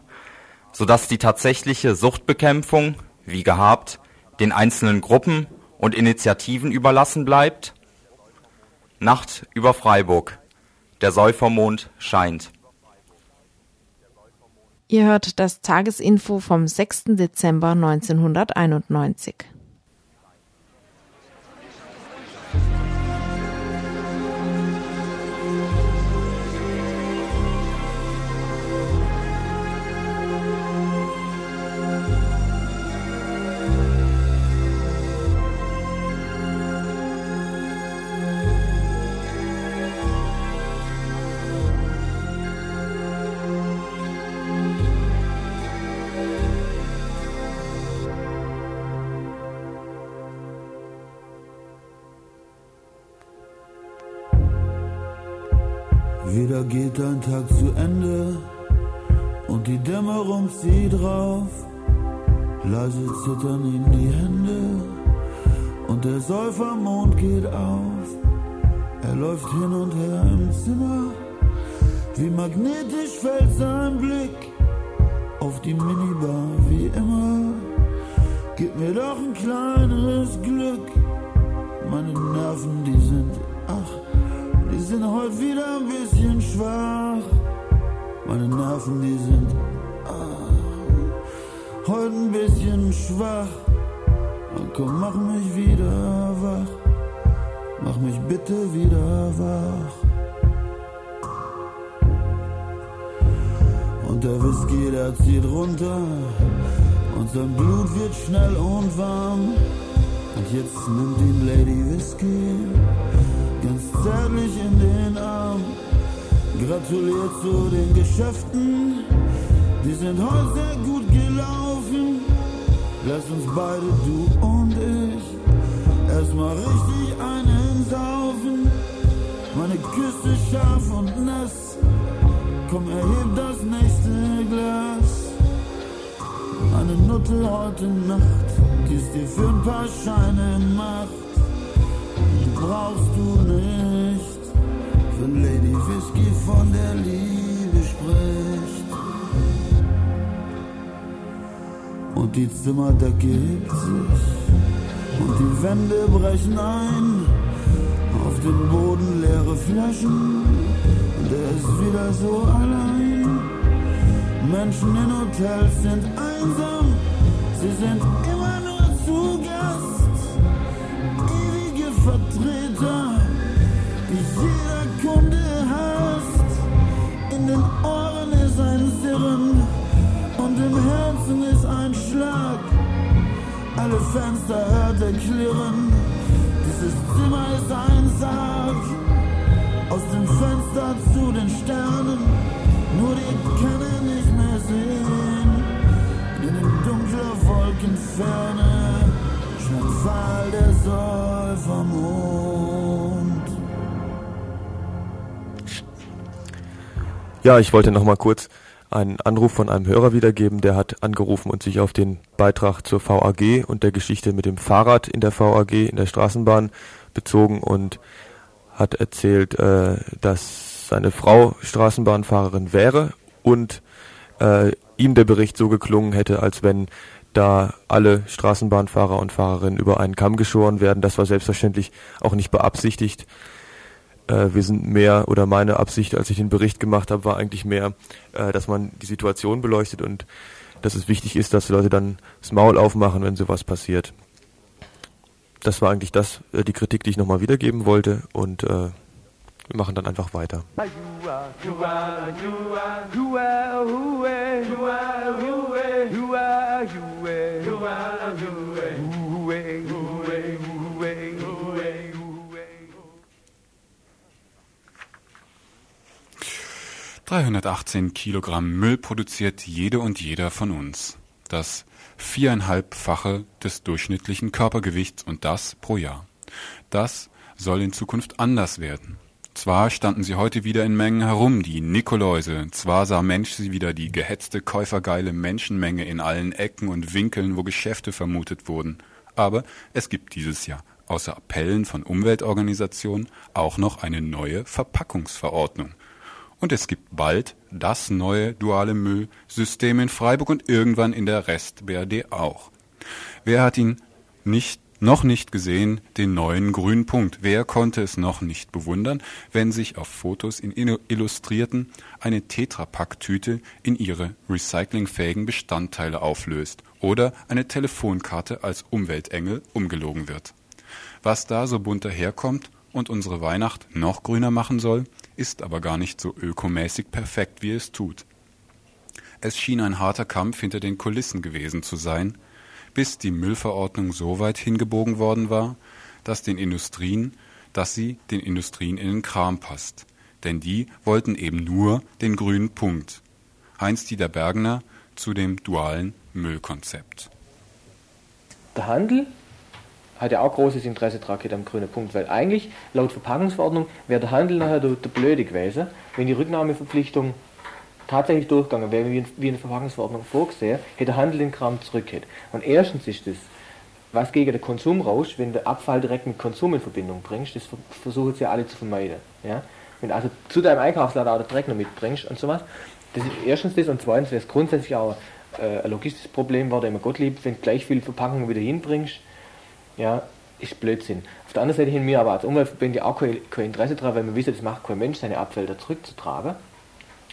sodass die tatsächliche Suchtbekämpfung, wie gehabt, den einzelnen Gruppen und Initiativen überlassen bleibt? Nacht über Freiburg. Der Säufermond scheint. Ihr hört das Tagesinfo vom 6. Dezember 1991. Wieder geht ein Tag zu Ende und die Dämmerung zieht rauf. Leise zittern ihm die Hände und der Säufermond geht auf. Er läuft hin und her im Zimmer, wie magnetisch fällt sein Blick auf die Minibar wie immer. Gib mir doch ein kleines Glück, meine Nerven, die sind, ach, sind heute wieder ein bisschen schwach. Meine Nerven, die sind ah, heute ein bisschen schwach. Und komm, mach mich wieder wach. Mach mich bitte wieder wach. Und der Whisky, der zieht runter. Und sein Blut wird schnell und warm. Und jetzt nimmt ihn Lady Whisky ganz zärtlich in den Arm. Gratuliert zu den Geschäften, die sind heute sehr gut gelaufen. Lass uns beide, du und ich, erstmal richtig einen saufen. Meine Küste scharf und nass, komm, erheb das nächste Glas. Eine Nutte heute Nacht, die ist dir für ein paar Scheine macht. Brauchst du nicht, wenn Lady Whisky von der Liebe spricht. Und die Zimmerdecke hebt sich und die Wände brechen ein. Auf dem Boden leere Flaschen und er ist wieder so allein. Menschen in Hotels sind einsam, sie sind Vertreter, die jeder Kunde hasst. In den Ohren ist ein Sirren und im Herzen ist ein Schlag. Alle Fenster hört er klirren, dieses Zimmer ist ein Sarg. Aus dem Fenster zu den Sternen, nur die kann er nicht mehr sehen. In den dunklen Wolkenferne scheint fahl der Säufermond. Ja, ich wollte noch mal kurz einen Anruf von einem Hörer wiedergeben, der hat angerufen und sich auf den Beitrag zur VAG und der Geschichte mit dem Fahrrad in der VAG, in der Straßenbahn bezogen und hat erzählt, äh, dass seine Frau Straßenbahnfahrerin wäre und äh, ihm der Bericht so geklungen hätte, als wenn da alle Straßenbahnfahrer und Fahrerinnen über einen Kamm geschoren werden. Das war selbstverständlich auch nicht beabsichtigt. Äh, wir sind mehr, oder meine Absicht, als ich den Bericht gemacht habe, war eigentlich mehr, äh, dass man die Situation beleuchtet und dass es wichtig ist, dass die Leute dann das Maul aufmachen, wenn sowas passiert. Das war eigentlich das, äh, die Kritik, die ich nochmal wiedergeben wollte und äh, wir machen dann einfach weiter. ...318 Kilogramm Müll produziert jede und jeder von uns. Das viereinhalbfache des durchschnittlichen Körpergewichts und das pro Jahr. Das soll in Zukunft anders werden. Zwar standen sie heute wieder in Mengen herum, die Nikoläuse, zwar sah Mensch sie wieder die gehetzte, käufergeile Menschenmenge in allen Ecken und Winkeln, wo Geschäfte vermutet wurden, aber es gibt dieses Jahr außer Appellen von Umweltorganisationen auch noch eine neue Verpackungsverordnung. Und es gibt bald das neue duale Müllsystem in Freiburg und irgendwann in der Rest-BRD auch. Wer hat ihn nicht noch nicht gesehen, den neuen grünen Punkt. Wer konnte es noch nicht bewundern, wenn sich auf Fotos in Illustrierten eine Tetrapack-Tüte in ihre recyclingfähigen Bestandteile auflöst oder eine Telefonkarte als Umweltengel umgelogen wird. Was da so bunt daherkommt und unsere Weihnacht noch grüner machen soll, ist aber gar nicht so ökomäßig perfekt, wie es tut. Es schien ein harter Kampf hinter den Kulissen gewesen zu sein, bis die Müllverordnung so weit hingebogen worden war, dass den Industrien, dass sie den Industrien in den Kram passt. Denn die wollten eben nur den grünen Punkt. Heinz-Dieter Bergner zu dem dualen Müllkonzept. Der Handel hat ja auch großes Interesse daran am grünen Punkt, weil eigentlich laut Verpackungsverordnung wäre der Handel nachher der, der Blöde gewesen, wenn die Rücknahmeverpflichtung tatsächlich durchgegangen wäre, wie, in der Verpackungsverordnung vorgesehen, hätte der Handel den Kram zurückgeht. Und erstens ist das was gegen den Konsum raus, wenn du Abfall direkt mit Konsum in Verbindung bringst, das versuchen sie ja alle zu vermeiden. Ja? Wenn du also zu deinem Einkaufsladen auch den Dreck noch mitbringst und sowas, das ist erstens das und zweitens wäre es grundsätzlich auch äh, ein logistisches Problem, war der immer Gottlieb, wenn du gleich viele Verpackungen wieder hinbringst, ja, ist Blödsinn. Auf der anderen Seite hin mir aber als Umweltverbände auch kein, kein Interesse daran, weil man wissen, das macht kein Mensch, seine Abfälle zurückzutragen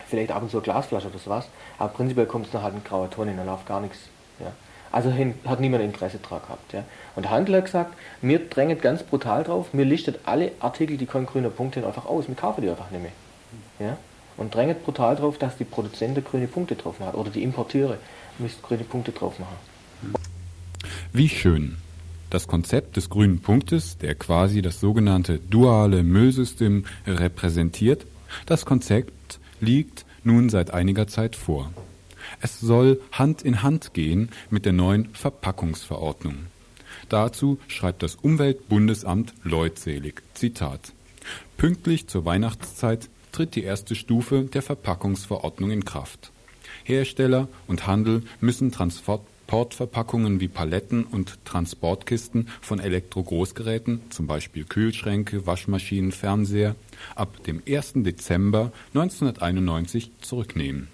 vielleicht ab und zu eine Glasflasche oder sowas, aber prinzipiell kommt es noch halt in graue Tonne, dann läuft gar nichts. Ja. Also hin, hat niemand Interesse daran gehabt. Ja. Und der Handel hat gesagt, mir drängt ganz brutal drauf, mir listet alle Artikel, die keinen grünen Punkt haben, einfach aus, wir kaufen die einfach nicht mehr. Ja. Und drängt brutal drauf, dass die Produzenten grüne Punkte drauf haben oder die Importeure müssen grüne Punkte drauf machen. Wie schön. Das Konzept des grünen Punktes, der quasi das sogenannte duale Müllsystem repräsentiert, das Konzept liegt nun seit einiger Zeit vor. Es soll Hand in Hand gehen mit der neuen Verpackungsverordnung. Dazu schreibt das Umweltbundesamt leutselig, Zitat, Pünktlich zur Weihnachtszeit tritt die erste Stufe der Verpackungsverordnung in Kraft. Hersteller und Handel müssen Transportverpackungen wie Paletten und Transportkisten von Elektrogroßgeräten, zum Beispiel Kühlschränke, Waschmaschinen, Fernseher, ab dem 1. Dezember 1991 zurücknehmen.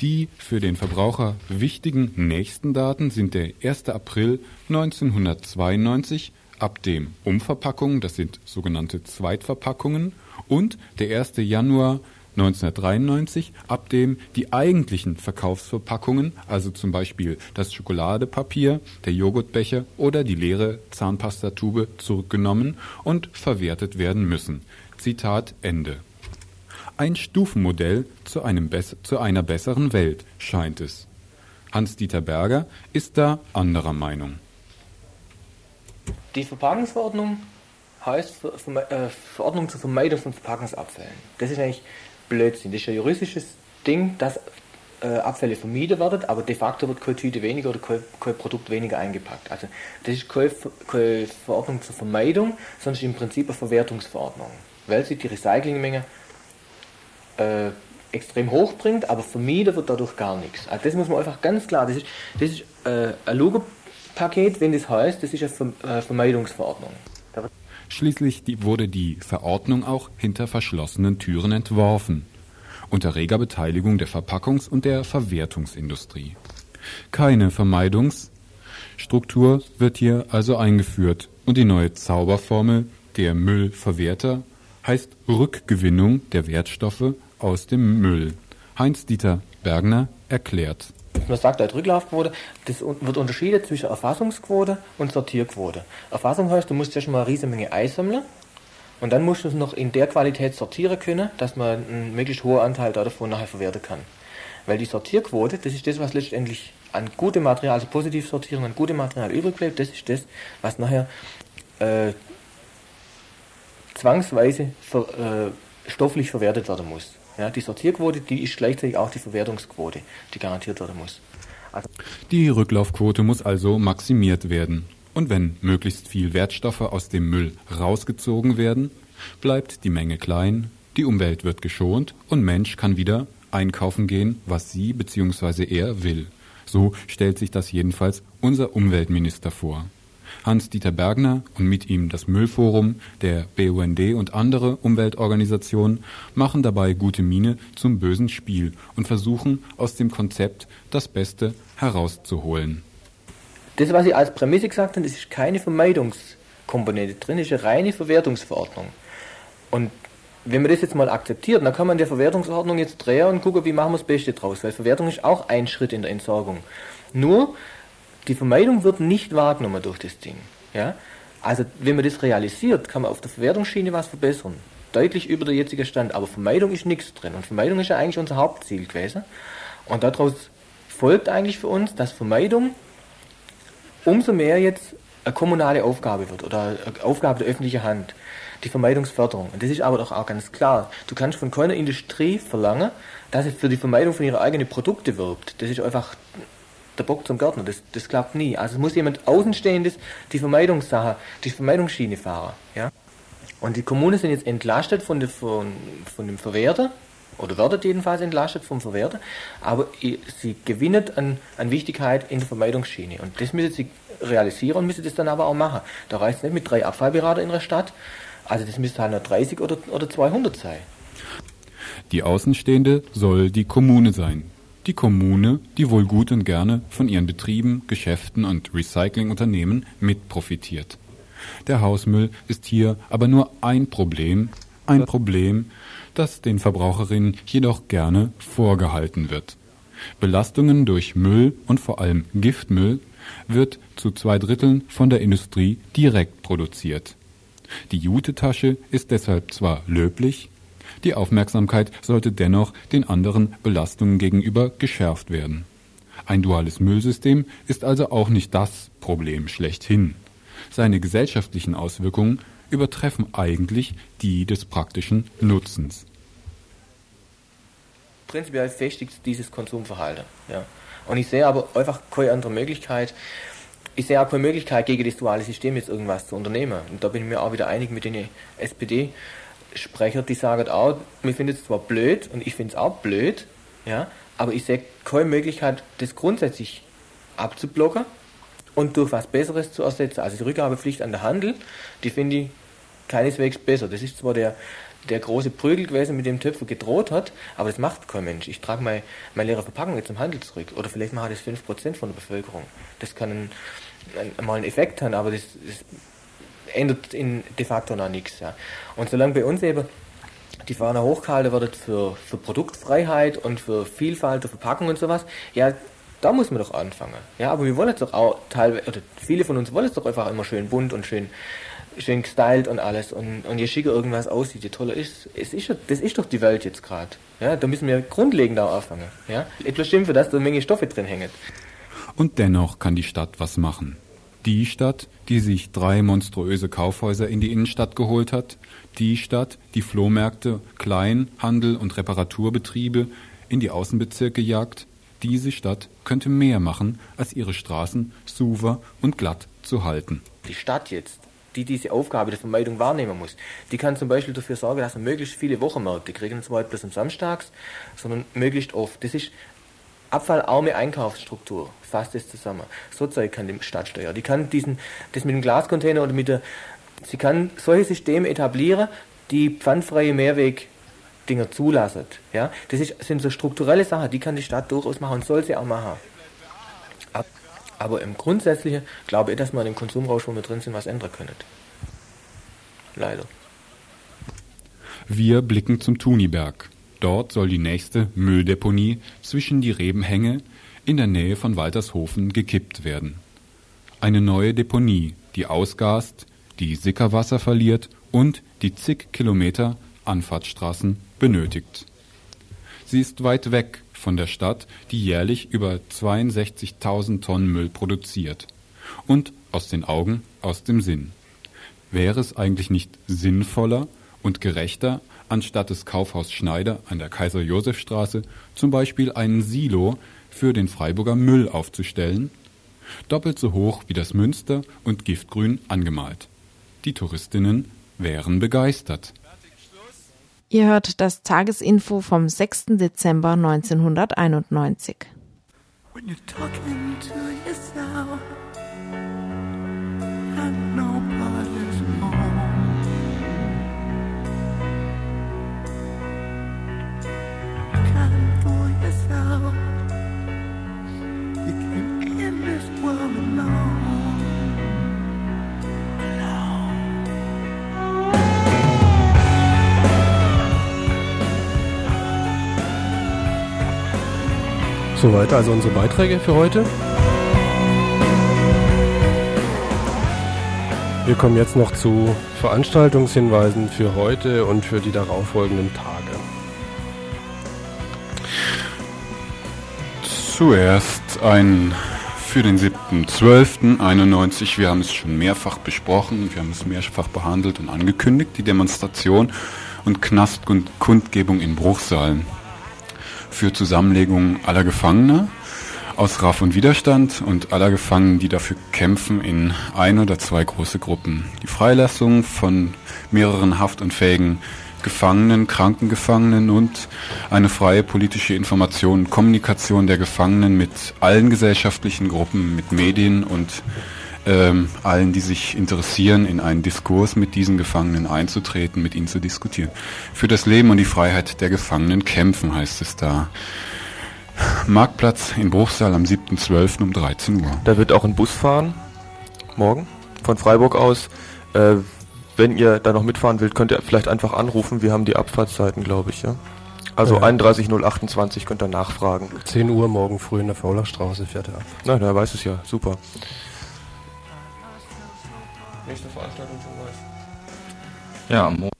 Die für den Verbraucher wichtigen nächsten Daten sind der 1. April 1992, ab dem Umverpackungen, das sind sogenannte Zweitverpackungen, und der 1. Januar 1993, ab dem die eigentlichen Verkaufsverpackungen, also zum Beispiel das Schokoladepapier, der Joghurtbecher oder die leere Zahnpastatube zurückgenommen und verwertet werden müssen. Zitat Ende. Ein Stufenmodell zu, einem zu einer besseren Welt scheint es. Hans-Dieter Berger ist da anderer Meinung. Die Verpackungsverordnung heißt äh, Verordnung zur Vermeidung von Verpackungsabfällen. Das ist eigentlich Blödsinn. Das ist ein juristisches Ding, dass äh, Abfälle vermieden werden, aber de facto wird keine Tüte weniger oder kein, kein Produkt weniger eingepackt. Also das ist keine, keine Verordnung zur Vermeidung, sondern im Prinzip eine Verwertungsverordnung, weil sie die Recyclingmenge äh, extrem hoch bringt, aber vermieden wird dadurch gar nichts. Also das muss man einfach ganz klar, das ist, das ist äh, ein Logo-Paket, wenn das heißt, das ist eine äh, Vermeidungsverordnung. Schließlich wurde die Verordnung auch hinter verschlossenen Türen entworfen, unter reger Beteiligung der Verpackungs- und der Verwertungsindustrie. Keine Vermeidungsstruktur wird hier also eingeführt und die neue Zauberformel der Müllverwerter heißt Rückgewinnung der Wertstoffe aus dem Müll. Heinz-Dieter Bergner erklärt. Man sagt halt Rücklaufquote, das wird unterschieden zwischen Erfassungsquote und Sortierquote. Erfassung heißt, du musst ja schon mal eine riesige Menge Eis sammeln und dann musst du es noch in der Qualität sortieren können, dass man einen möglichst hohen Anteil davon nachher verwerten kann. Weil die Sortierquote, das ist das, was letztendlich an gutem Material, also Positivsortierung, an gutem Material übrig bleibt, das ist das, was nachher äh, zwangsweise ver, äh, stofflich verwertet werden muss. Ja, die Sortierquote, die ist gleichzeitig auch die Verwertungsquote, die garantiert werden muss. Also die Rücklaufquote muss also maximiert werden. Und wenn möglichst viel Wertstoffe aus dem Müll rausgezogen werden, bleibt die Menge klein, die Umwelt wird geschont und Mensch kann wieder einkaufen gehen, was sie bzw. er will. So stellt sich das jedenfalls unser Umweltminister vor. Hans-Dieter Bergner und mit ihm das Müllforum, der BUND und andere Umweltorganisationen machen dabei gute Miene zum bösen Spiel und versuchen aus dem Konzept das Beste herauszuholen. Das, was ich als Prämisse gesagt habe, das ist keine Vermeidungskomponente drin, das ist eine reine Verwertungsverordnung. Und wenn man das jetzt mal akzeptiert, dann kann man der Verwertungsordnung jetzt drehen und gucken, wie machen wir das Beste draus, weil Verwertung ist auch ein Schritt in der Entsorgung. Nur, die Vermeidung wird nicht wahrgenommen durch das Ding. Ja? Also wenn man das realisiert, kann man auf der Verwertungsschiene was verbessern. Deutlich über der jetzige Stand. Aber Vermeidung ist nichts drin. Und Vermeidung ist ja eigentlich unser Hauptziel gewesen. Und daraus folgt eigentlich für uns, dass Vermeidung umso mehr jetzt eine kommunale Aufgabe wird oder eine Aufgabe der öffentlichen Hand. Die Vermeidungsförderung. Und das ist aber doch auch ganz klar. Du kannst von keiner Industrie verlangen, dass sie für die Vermeidung von ihrer eigenen Produkte wirbt. Das ist einfach der Bock zum Gärtner. Das, das klappt nie. Also es muss jemand Außenstehendes die Vermeidungssache, die Vermeidungsschiene fahren. Ja? Und die Kommunen sind jetzt entlastet von, der, von, von dem Verwerter, oder werden jedenfalls entlastet vom Verwerter, aber sie gewinnen an, an Wichtigkeit in der Vermeidungsschiene. Und das müssen sie realisieren und müssen das dann aber auch machen. Da reicht es nicht mit drei Abfallberater in der Stadt, also das müsste halt nur 30 oder, oder 200 sein. Die Außenstehende soll die Kommune sein, die Kommune, die wohl gut und gerne von ihren Betrieben, Geschäften und Recyclingunternehmen mitprofitiert. Der Hausmüll ist hier aber nur ein Problem, ein Problem, das den Verbraucherinnen jedoch gerne vorgehalten wird. Belastungen durch Müll und vor allem Giftmüll wird zu zwei Dritteln von der Industrie direkt produziert. Die Jutetasche ist deshalb zwar löblich, die Aufmerksamkeit sollte dennoch den anderen Belastungen gegenüber geschärft werden. Ein duales Müllsystem ist also auch nicht das Problem schlechthin. Seine gesellschaftlichen Auswirkungen übertreffen eigentlich die des praktischen Nutzens. Prinzipiell festigt dieses Konsumverhalten. Ja. Und ich sehe aber einfach keine andere Möglichkeit. Ich sehe auch keine Möglichkeit, gegen das duale System jetzt irgendwas zu unternehmen. Und da bin ich mir auch wieder einig mit den SPD Sprecher, die sagen auch, mir findet es zwar blöd und ich finde es auch blöd, ja, aber ich sehe keine Möglichkeit, das grundsätzlich abzublocken und durch was Besseres zu ersetzen. Also die Rückgabepflicht an der Handel, die finde ich keineswegs besser. Das ist zwar der, der große Prügel gewesen, mit dem Töpfer gedroht hat, aber das macht kein Mensch. Ich trage meine, meine leere Verpackung jetzt im Handel zurück. Oder vielleicht mache das 5% von der Bevölkerung. Das kann ein, ein, mal einen Effekt haben, aber das, das ändert in de facto noch nichts. Ja. Und solange bei uns eben die Fahne hochgehalten wird für, für Produktfreiheit und für Vielfalt der Verpackung und sowas, ja, da muss man doch anfangen. Ja, aber wir wollen es doch auch teilweise, oder viele von uns wollen es doch einfach immer schön bunt und schön, schön gestylt und alles. Und, und je schicker irgendwas aussieht, je toller ist es. Ist das ist doch die Welt jetzt gerade. Ja, da müssen wir grundlegend auch anfangen. Ja, etwas stimmt, dass da eine Menge Stoffe drin hängen. Und dennoch kann die Stadt was machen. Die Stadt, die sich drei monströse Kaufhäuser in die Innenstadt geholt hat. Die Stadt, die Flohmärkte, Kleinhandel und Reparaturbetriebe in die Außenbezirke jagt. Diese Stadt könnte mehr machen, als ihre Straßen sauber und glatt zu halten. Die Stadt jetzt, die diese Aufgabe der Vermeidung wahrnehmen muss, die kann zum Beispiel dafür sorgen, dass wir möglichst viele Wochenmärkte kriegen, und zwar nicht bloß am Samstags, sondern möglichst oft. Das ist abfallarme Einkaufsstruktur, fasst es zusammen. So Zeug kann die Stadt steuern. Die kann diesen, das mit dem Glascontainer oder mit der, sie kann solche Systeme etablieren, die pfandfreie Mehrweg Dinge zulassen. Ja? Das ist, sind so strukturelle Sachen, die kann die Stadt durchaus machen und soll sie auch machen. Ab- Aber im Grundsätzlichen glaube ich, dass wir in Konsumrausch, wo wir drin sind, was ändern können. Leider. Wir blicken zum Thuniberg. Dort soll die nächste Mülldeponie zwischen die Rebenhänge in der Nähe von Waltershofen gekippt werden. Eine neue Deponie, die ausgast, die Sickerwasser verliert und die zig Kilometer Anfahrtsstraßen benötigt. Sie ist weit weg von der Stadt, die jährlich über 62.000 Tonnen Müll produziert. Und aus den Augen, aus dem Sinn. Wäre es eigentlich nicht sinnvoller und gerechter, anstatt des Kaufhaus Schneider an der Kaiser-Josef-Straße zum Beispiel einen Silo für den Freiburger Müll aufzustellen? Doppelt so hoch wie das Münster und giftgrün angemalt. Die Touristinnen wären begeistert. Ihr hört das Tagesinfo vom 6. Dezember 1991. When you're talking to yourself Soweit also unsere Beiträge für heute. Wir kommen jetzt noch zu Veranstaltungshinweisen für heute und für die darauffolgenden Tage. Zuerst ein für den 7.12.91. Wir haben es schon mehrfach besprochen, wir haben es mehrfach behandelt und angekündigt, die Demonstration und Knastkundgebung in Bruchsalen für Zusammenlegung aller Gefangener aus Raff und Widerstand und aller Gefangenen, die dafür kämpfen, in ein oder zwei große Gruppen. Die Freilassung von mehreren haftunfähigen Gefangenen, Krankengefangenen und eine freie politische Information Kommunikation der Gefangenen mit allen gesellschaftlichen Gruppen, mit Medien und ähm, allen, die sich interessieren, in einen Diskurs mit diesen Gefangenen einzutreten, mit ihnen zu diskutieren. Für das Leben und die Freiheit der Gefangenen kämpfen, heißt es da. Marktplatz in Bruchsal am 7.12. um 13 Uhr. Da wird auch ein Bus fahren, morgen, von Freiburg aus. Äh, wenn ihr da noch mitfahren wollt, könnt ihr vielleicht einfach anrufen. Wir haben die Abfahrtszeiten, glaube ich, ja. Also Ja. 31028 könnt ihr nachfragen. 10 Uhr morgen früh in der Faulerstraße fährt er ab. Na, da weiß es ja. Super. Nächste Veranstaltung schon weiß. Ja, am Mo-